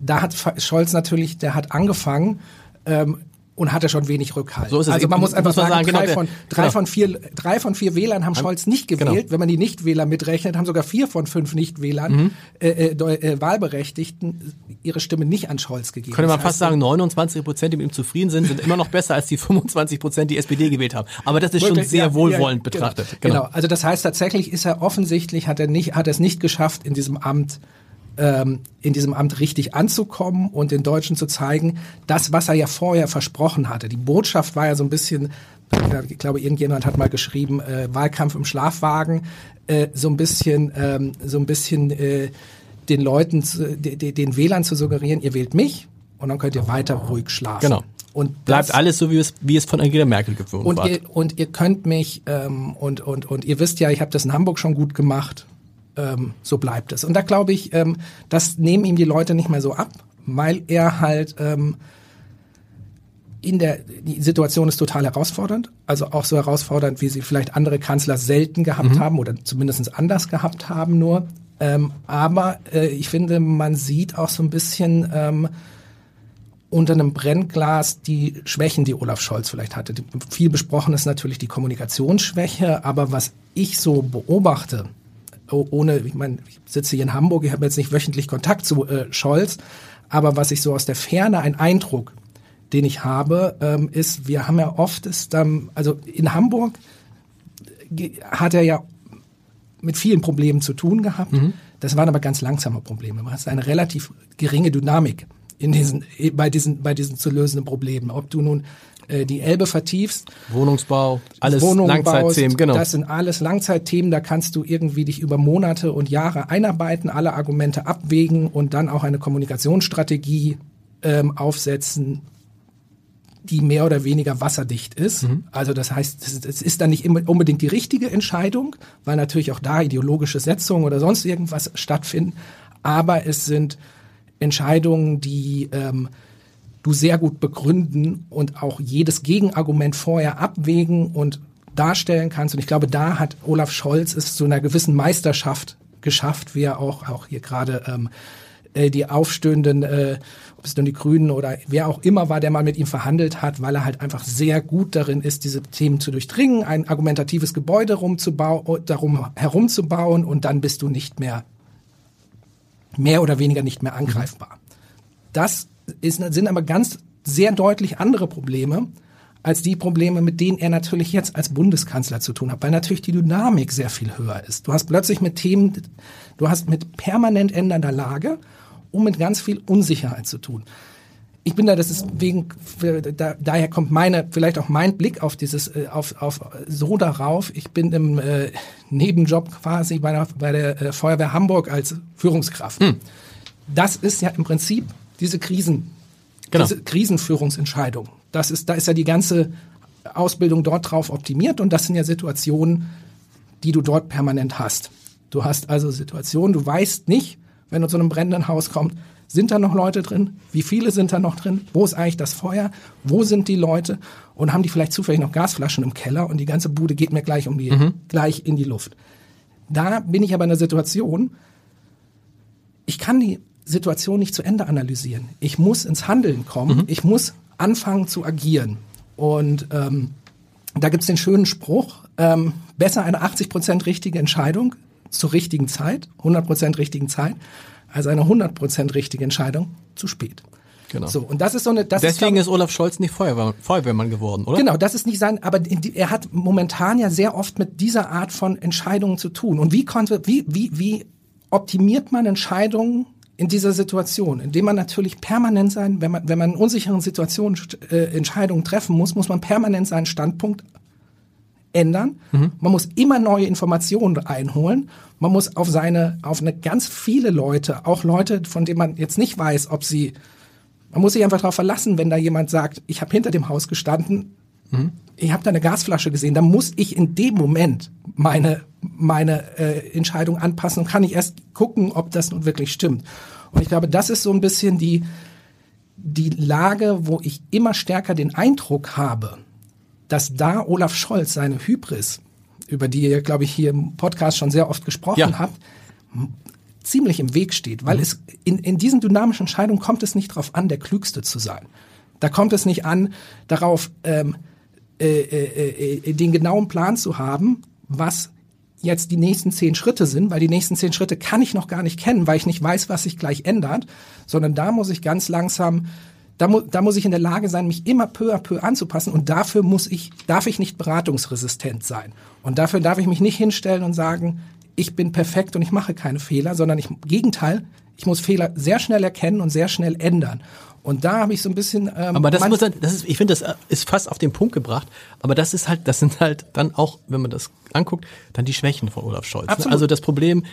Da hat Scholz natürlich, der hat angefangen, ähm, und hatte schon wenig Rückhalt. So ist es. Also man muss einfach muss sagen, sagen genau, drei, von, drei, genau. von vier, drei von vier Wählern haben Scholz nicht genau. gewählt. Genau. Wenn man die Nichtwähler mitrechnet, haben sogar vier von fünf Nichtwählern mhm. äh, äh, äh, Wahlberechtigten ihre Stimme nicht an Scholz gegeben.
Könnte man fast sagen, 29 Prozent, die mit ihm zufrieden sind, sind immer noch besser als die 25 Prozent, die SPD gewählt haben. Aber das ist Wirklich? schon sehr ja, wohlwollend ja, genau. betrachtet.
Genau. genau. Also das heißt tatsächlich ist er offensichtlich, hat er nicht, hat er es nicht geschafft, in diesem Amt ähm, in diesem Amt richtig anzukommen und den Deutschen zu zeigen, das, was er ja vorher versprochen hatte. Die Botschaft war ja so ein bisschen, ich glaube, irgendjemand hat mal geschrieben, äh, Wahlkampf im Schlafwagen, äh, so ein bisschen, ähm, so ein bisschen äh, den Leuten, zu, de, de, den Wählern zu suggerieren, ihr wählt mich und dann könnt ihr weiter ruhig schlafen.
Genau. Und bleibt das, alles so, wie es, wie es von Angela Merkel gewohnt
und
war.
Ihr, und ihr könnt mich ähm, und und und ihr wisst ja, ich habe das in Hamburg schon gut gemacht ähm, so bleibt es. Und da glaube ich, ähm, das nehmen ihm die Leute nicht mehr so ab, weil er halt ähm, in der die Situation ist total herausfordernd, also auch so herausfordernd, wie sie vielleicht andere Kanzler selten gehabt mhm. haben oder zumindest anders gehabt haben nur. Ähm, aber äh, ich finde, man sieht auch so ein bisschen ähm, unter einem Brennglas die Schwächen, die Olaf Scholz vielleicht hatte. Die, viel besprochen ist natürlich die Kommunikationsschwäche, aber was ich so beobachte, ohne, ich meine, ich sitze hier in Hamburg, ich habe jetzt nicht wöchentlich Kontakt zu äh, Scholz, aber was ich so aus der Ferne, ein Eindruck, den ich habe, ähm, ist, wir haben ja oft ist, ähm, also in Hamburg hat er ja mit vielen Problemen zu tun gehabt. Mhm. Das waren aber ganz langsame Probleme. Man hat eine relativ geringe Dynamik in diesen, bei diesen, bei diesen zu lösenden Problemen. Ob du nun äh, die Elbe vertiefst.
Wohnungsbau, alles Langzeitthemen, genau.
Das sind alles Langzeitthemen, da kannst du irgendwie dich über Monate und Jahre einarbeiten, alle Argumente abwägen und dann auch eine Kommunikationsstrategie ähm, aufsetzen, die mehr oder weniger wasserdicht ist. Mhm. Also das heißt, es ist dann nicht unbedingt die richtige Entscheidung, weil natürlich auch da ideologische Setzungen oder sonst irgendwas stattfinden. Aber es sind Entscheidungen, die ähm, du sehr gut begründen und auch jedes Gegenargument vorher abwägen und darstellen kannst. Und ich glaube, da hat Olaf Scholz es zu einer gewissen Meisterschaft geschafft, wie er auch, auch hier gerade ähm, äh, die aufstöhnenden, äh, ob es nun die Grünen oder wer auch immer war, der mal mit ihm verhandelt hat, weil er halt einfach sehr gut darin ist, diese Themen zu durchdringen, ein argumentatives Gebäude rumzubauen, darum herumzubauen und dann bist du nicht mehr mehr oder weniger nicht mehr angreifbar. Das ist, sind aber ganz sehr deutlich andere Probleme als die Probleme, mit denen er natürlich jetzt als Bundeskanzler zu tun hat, weil natürlich die Dynamik sehr viel höher ist. Du hast plötzlich mit Themen, du hast mit permanent ändernder Lage und mit ganz viel Unsicherheit zu tun. Ich bin da, das ist wegen, da, daher kommt meine, vielleicht auch mein Blick auf dieses, äh, auf, auf so darauf. Ich bin im äh, Nebenjob quasi bei der, bei der äh, Feuerwehr Hamburg als Führungskraft. Hm. Das ist ja im Prinzip diese Krisen, genau. diese Krisenführungsentscheidung. Das ist, da ist ja die ganze Ausbildung dort drauf optimiert und das sind ja Situationen, die du dort permanent hast. Du hast also Situationen, du weißt nicht, wenn du zu einem brennenden Haus kommst, sind da noch Leute drin? Wie viele sind da noch drin? Wo ist eigentlich das Feuer? Wo sind die Leute? Und haben die vielleicht zufällig noch Gasflaschen im Keller und die ganze Bude geht mir gleich um die, mhm. gleich in die Luft. Da bin ich aber in einer Situation, ich kann die Situation nicht zu Ende analysieren. Ich muss ins Handeln kommen. Mhm. Ich muss anfangen zu agieren. Und ähm, da gibt's den schönen Spruch, ähm, besser eine 80% richtige Entscheidung zur richtigen Zeit, 100% richtigen Zeit, als eine 100% richtige Entscheidung zu spät.
Genau.
So, und das ist so eine, das
Deswegen ist, ist Olaf Scholz nicht Feuerwehr, Feuerwehrmann geworden, oder?
Genau, das ist nicht sein, aber er hat momentan ja sehr oft mit dieser Art von Entscheidungen zu tun. Und wie konnte, wie, wie, wie optimiert man Entscheidungen in dieser Situation, indem man natürlich permanent sein, wenn man, wenn man in unsicheren Situationen äh, Entscheidungen treffen muss, muss man permanent seinen Standpunkt ändern. Mhm. Man muss immer neue Informationen einholen. Man muss auf seine, auf eine ganz viele Leute, auch Leute, von denen man jetzt nicht weiß, ob sie, man muss sich einfach darauf verlassen, wenn da jemand sagt, ich habe hinter dem Haus gestanden, Mhm. Ich habe da eine Gasflasche gesehen, da muss ich in dem Moment meine, meine äh, Entscheidung anpassen und kann ich erst gucken, ob das nun wirklich stimmt. Und ich glaube, das ist so ein bisschen die, die Lage, wo ich immer stärker den Eindruck habe, dass da Olaf Scholz seine Hybris, über die ihr, glaube ich, hier im Podcast schon sehr oft gesprochen ja. habt, ziemlich im Weg steht, weil mhm. es in, in diesen dynamischen Entscheidungen kommt es nicht darauf an, der Klügste zu sein. Da kommt es nicht an, darauf ähm, äh, äh, äh, den genauen Plan zu haben, was jetzt die nächsten zehn Schritte sind, weil die nächsten zehn Schritte kann ich noch gar nicht kennen, weil ich nicht weiß, was sich gleich ändert, sondern da muss ich ganz langsam, da, mu da muss ich in der Lage sein, mich immer peu à peu anzupassen und dafür muss ich, darf ich nicht beratungsresistent sein. Und dafür darf ich mich nicht hinstellen und sagen, ich bin perfekt und ich mache keine Fehler, sondern ich, im Gegenteil, ich muss Fehler sehr schnell erkennen und sehr schnell ändern. Und da habe ich so ein bisschen.
Ähm, aber das muss dann, das ist, ich finde, das ist fast auf den Punkt gebracht. Aber das ist halt, das sind halt dann auch, wenn man das anguckt, dann die Schwächen von Olaf Scholz. Ne? Absolut. Also das Problem,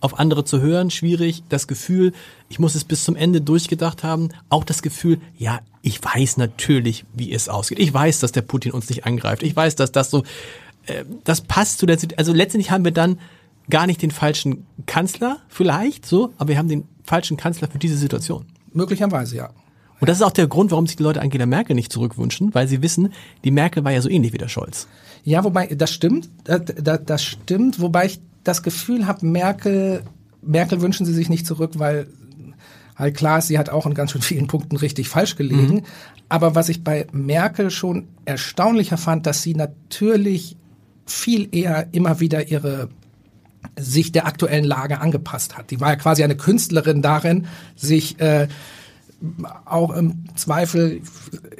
auf andere zu hören, schwierig. Das Gefühl, ich muss es bis zum Ende durchgedacht haben. Auch das Gefühl, ja, ich weiß natürlich, wie es ausgeht. Ich weiß, dass der Putin uns nicht angreift. Ich weiß, dass das so, äh, das passt zu der Situation. Also letztendlich haben wir dann gar nicht den falschen Kanzler, vielleicht so, aber wir haben den falschen Kanzler für diese Situation.
Möglicherweise, ja.
Und das ist auch der Grund, warum sich die Leute Angela Merkel nicht zurückwünschen, weil sie wissen, die Merkel war ja so ähnlich wie der Scholz.
Ja, wobei, das stimmt, das, das stimmt, wobei ich das Gefühl habe, Merkel, Merkel wünschen sie sich nicht zurück, weil halt klar ist, sie hat auch in ganz schön vielen Punkten richtig falsch gelegen. Mhm. Aber was ich bei Merkel schon erstaunlicher fand, dass sie natürlich viel eher immer wieder ihre sich der aktuellen Lage angepasst hat. Die war ja quasi eine Künstlerin darin, sich äh, auch im Zweifel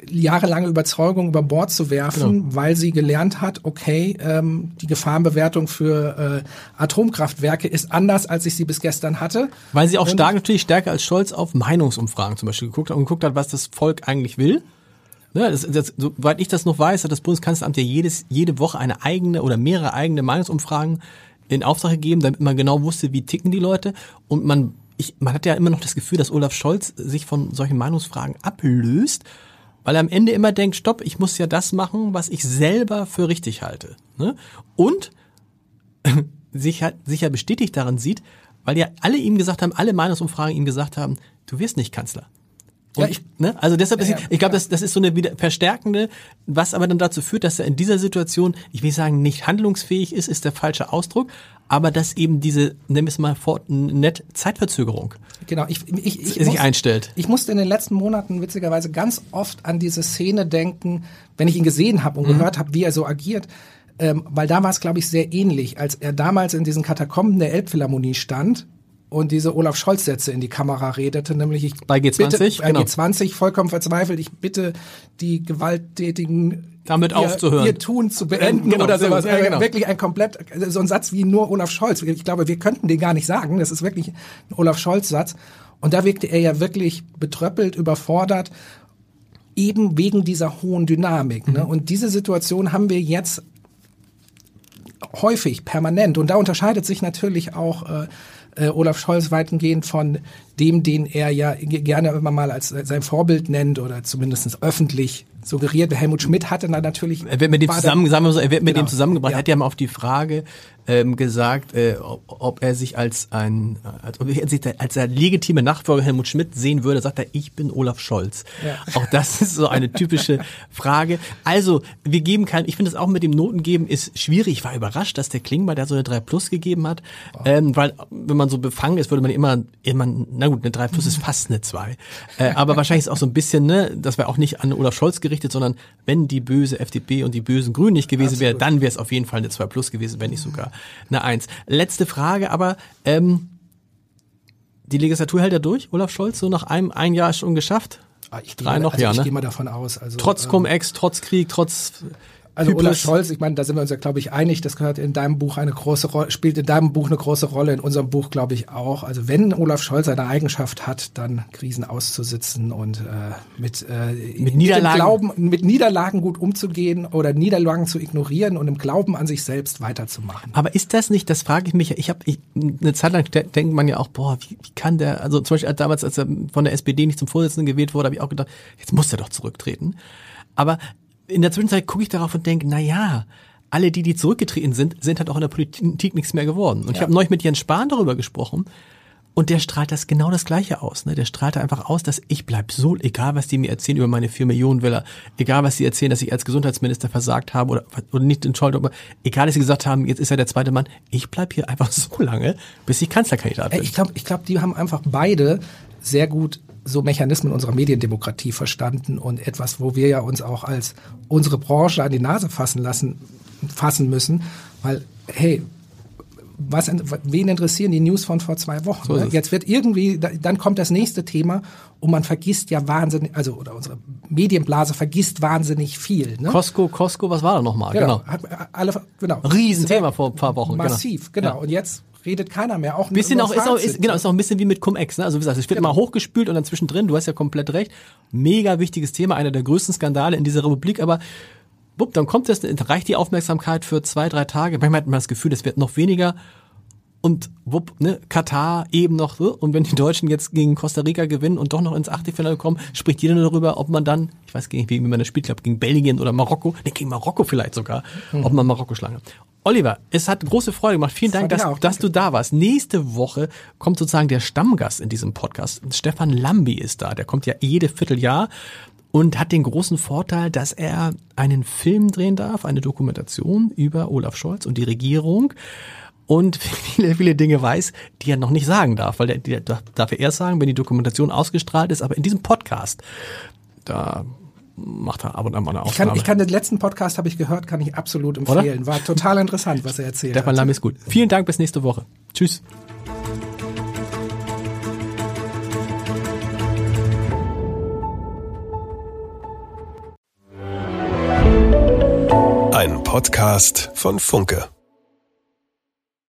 jahrelange Überzeugung über Bord zu werfen, genau. weil sie gelernt hat, okay, ähm, die Gefahrenbewertung für äh, Atomkraftwerke ist anders, als ich sie bis gestern hatte.
Weil sie auch stark, natürlich stärker als Stolz auf Meinungsumfragen zum Beispiel geguckt hat und geguckt hat, was das Volk eigentlich will. Ja, das, das, soweit ich das noch weiß, hat das Bundeskanzleramt ja jedes, jede Woche eine eigene oder mehrere eigene Meinungsumfragen in Auftrag gegeben, damit man genau wusste, wie ticken die Leute und man ich, man hat ja immer noch das Gefühl, dass Olaf Scholz sich von solchen Meinungsfragen ablöst, weil er am Ende immer denkt, stopp, ich muss ja das machen, was ich selber für richtig halte. Ne? Und sich, halt, sich ja bestätigt daran sieht, weil ja alle ihm gesagt haben, alle Meinungsumfragen ihm gesagt haben, du wirst nicht Kanzler. Und, ja, ich, ne? Also deshalb ist, ja, ich glaube, das, das ist so eine wieder verstärkende, was aber dann dazu führt, dass er in dieser Situation, ich will sagen, nicht handlungsfähig ist, ist der falsche Ausdruck, aber dass eben diese, wir es mal fort, nett Zeitverzögerung
genau, ich, ich, ich
sich
muss,
einstellt.
Ich musste in den letzten Monaten witzigerweise ganz oft an diese Szene denken, wenn ich ihn gesehen habe und mhm. gehört habe, wie er so agiert. Ähm, weil da war es, glaube ich, sehr ähnlich, als er damals in diesen Katakomben der Elbphilharmonie stand und diese Olaf Scholz-Sätze in die Kamera redete, nämlich ich
bei G20,
bitte, bei genau. G20 vollkommen verzweifelt, ich bitte die gewalttätigen
damit ihr, aufzuhören,
ihr Tun zu beenden genau, oder sowas. Ja, genau. Wirklich ein komplett so ein Satz wie nur Olaf Scholz. Ich glaube, wir könnten den gar nicht sagen. Das ist wirklich ein Olaf Scholz-Satz. Und da wirkte er ja wirklich betröppelt, überfordert, eben wegen dieser hohen Dynamik. Ne? Mhm. Und diese Situation haben wir jetzt häufig, permanent. Und da unterscheidet sich natürlich auch äh, Olaf Scholz weitgehend von dem, den er ja gerne immer mal als sein Vorbild nennt oder zumindest öffentlich suggeriert. Helmut Schmidt hatte da natürlich.
Er wird mit dem zusammen, so, er wird mit genau. dem zusammengebracht. Ja. Er hat ja mal auf die Frage ähm, gesagt, äh, ob er sich als ein, als, ob er sich als ein legitime Nachfolger Helmut Schmidt sehen würde, sagt er, ich bin Olaf Scholz. Ja. Auch das ist so eine typische Frage. Also, wir geben kein, ich finde es auch mit dem Notengeben ist schwierig. Ich war überrascht, dass der Klingbeil da so eine 3 Plus gegeben hat, oh. ähm, weil wenn man so befangen ist, würde man immer, immer, na gut, eine 3 Plus ist fast eine 2. Äh, aber wahrscheinlich ist auch so ein bisschen, ne, das wäre auch nicht an Olaf Scholz gerichtet, sondern wenn die böse FDP und die bösen Grünen nicht gewesen wäre, dann wäre es auf jeden Fall eine 2 Plus gewesen, wenn nicht sogar eine Eins. Letzte Frage, aber ähm, die Legislatur hält ja durch, Olaf Scholz, so nach einem ein Jahr schon geschafft.
Ah, ich gehe, noch also ja, ich ne? gehe mal davon aus.
Also, trotz Cum-Ex, trotz Krieg, trotz
also. Olaf Scholz, ich meine, da sind wir uns ja, glaube ich, einig, das gehört in deinem Buch eine große Rolle, spielt in deinem Buch eine große Rolle, in unserem Buch, glaube ich, auch. Also wenn Olaf Scholz eine Eigenschaft hat, dann Krisen auszusitzen und äh, mit, äh,
mit Niederlagen.
Glauben, mit Niederlagen gut umzugehen oder Niederlagen zu ignorieren und im Glauben an sich selbst weiterzumachen.
Aber ist das nicht, das frage ich mich, ich habe ich, eine Zeit lang denkt man ja auch, boah, wie, wie kann der, also zum Beispiel damals, als er von der SPD nicht zum Vorsitzenden gewählt wurde, habe ich auch gedacht, jetzt muss er doch zurücktreten. Aber in der Zwischenzeit gucke ich darauf und denke, na ja, alle die, die zurückgetreten sind, sind halt auch in der Politik nichts mehr geworden. Und ja. ich habe neulich mit Jens Spahn darüber gesprochen und der strahlt das genau das Gleiche aus. Ne? Der strahlt einfach aus, dass ich bleib so, egal was die mir erzählen über meine vier Millionen Villa, egal was sie erzählen, dass ich als Gesundheitsminister versagt habe oder, oder nicht Entschuldigung, egal, dass sie gesagt haben, jetzt ist er der zweite Mann, ich bleib hier einfach so lange, bis ich Kanzlerkandidat bin.
Ich glaube, ich glaub, die haben einfach beide sehr gut so Mechanismen unserer Mediendemokratie verstanden und etwas, wo wir ja uns auch als unsere Branche an die Nase fassen lassen, fassen müssen, weil, hey, was, wen interessieren die News von vor zwei Wochen? So ne? Jetzt wird irgendwie, dann kommt das nächste Thema und man vergisst ja wahnsinnig, also oder unsere Medienblase vergisst wahnsinnig viel.
Ne? Costco, Costco, was war da nochmal? Genau.
genau. Hat alle, genau.
Riesenthema vor ein paar Wochen.
Genau. Massiv, genau. genau. Ja. Und jetzt redet keiner mehr. Auch
bisschen auch, ist auch, ist, genau, ist auch ein bisschen wie mit Cum-Ex. Ne? Also wie gesagt, es wird genau. immer hochgespült und dann zwischendrin, du hast ja komplett recht, mega wichtiges Thema, einer der größten Skandale in dieser Republik, aber bupp, dann kommt das, reicht die Aufmerksamkeit für zwei, drei Tage. Manchmal hat man das Gefühl, es wird noch weniger. Und wupp, ne, Katar eben noch so. Und wenn die Deutschen jetzt gegen Costa Rica gewinnen und doch noch ins Achtelfinale kommen, spricht jeder nur darüber, ob man dann, ich weiß nicht, wie man das spielt, glaube gegen Belgien oder Marokko, ne, gegen Marokko vielleicht sogar, mhm. ob man Marokko schlagen Oliver, es hat große Freude gemacht. Vielen Dank, dass, auch, dass du da warst. Nächste Woche kommt sozusagen der Stammgast in diesem Podcast. Stefan Lambi ist da. Der kommt ja jede Vierteljahr und hat den großen Vorteil, dass er einen Film drehen darf, eine Dokumentation über Olaf Scholz und die Regierung und viele, viele Dinge weiß, die er noch nicht sagen darf, weil der, der darf er erst sagen, wenn die Dokumentation ausgestrahlt ist, aber in diesem Podcast, da macht er ab und an mal eine
Aufnahme. Ich kann, ich kann den letzten Podcast habe ich gehört, kann ich absolut empfehlen. Oder? War total interessant, was er erzählt
Stefan hat. Lamm ist gut. Vielen Dank, bis nächste Woche. Tschüss.
Ein Podcast von Funke.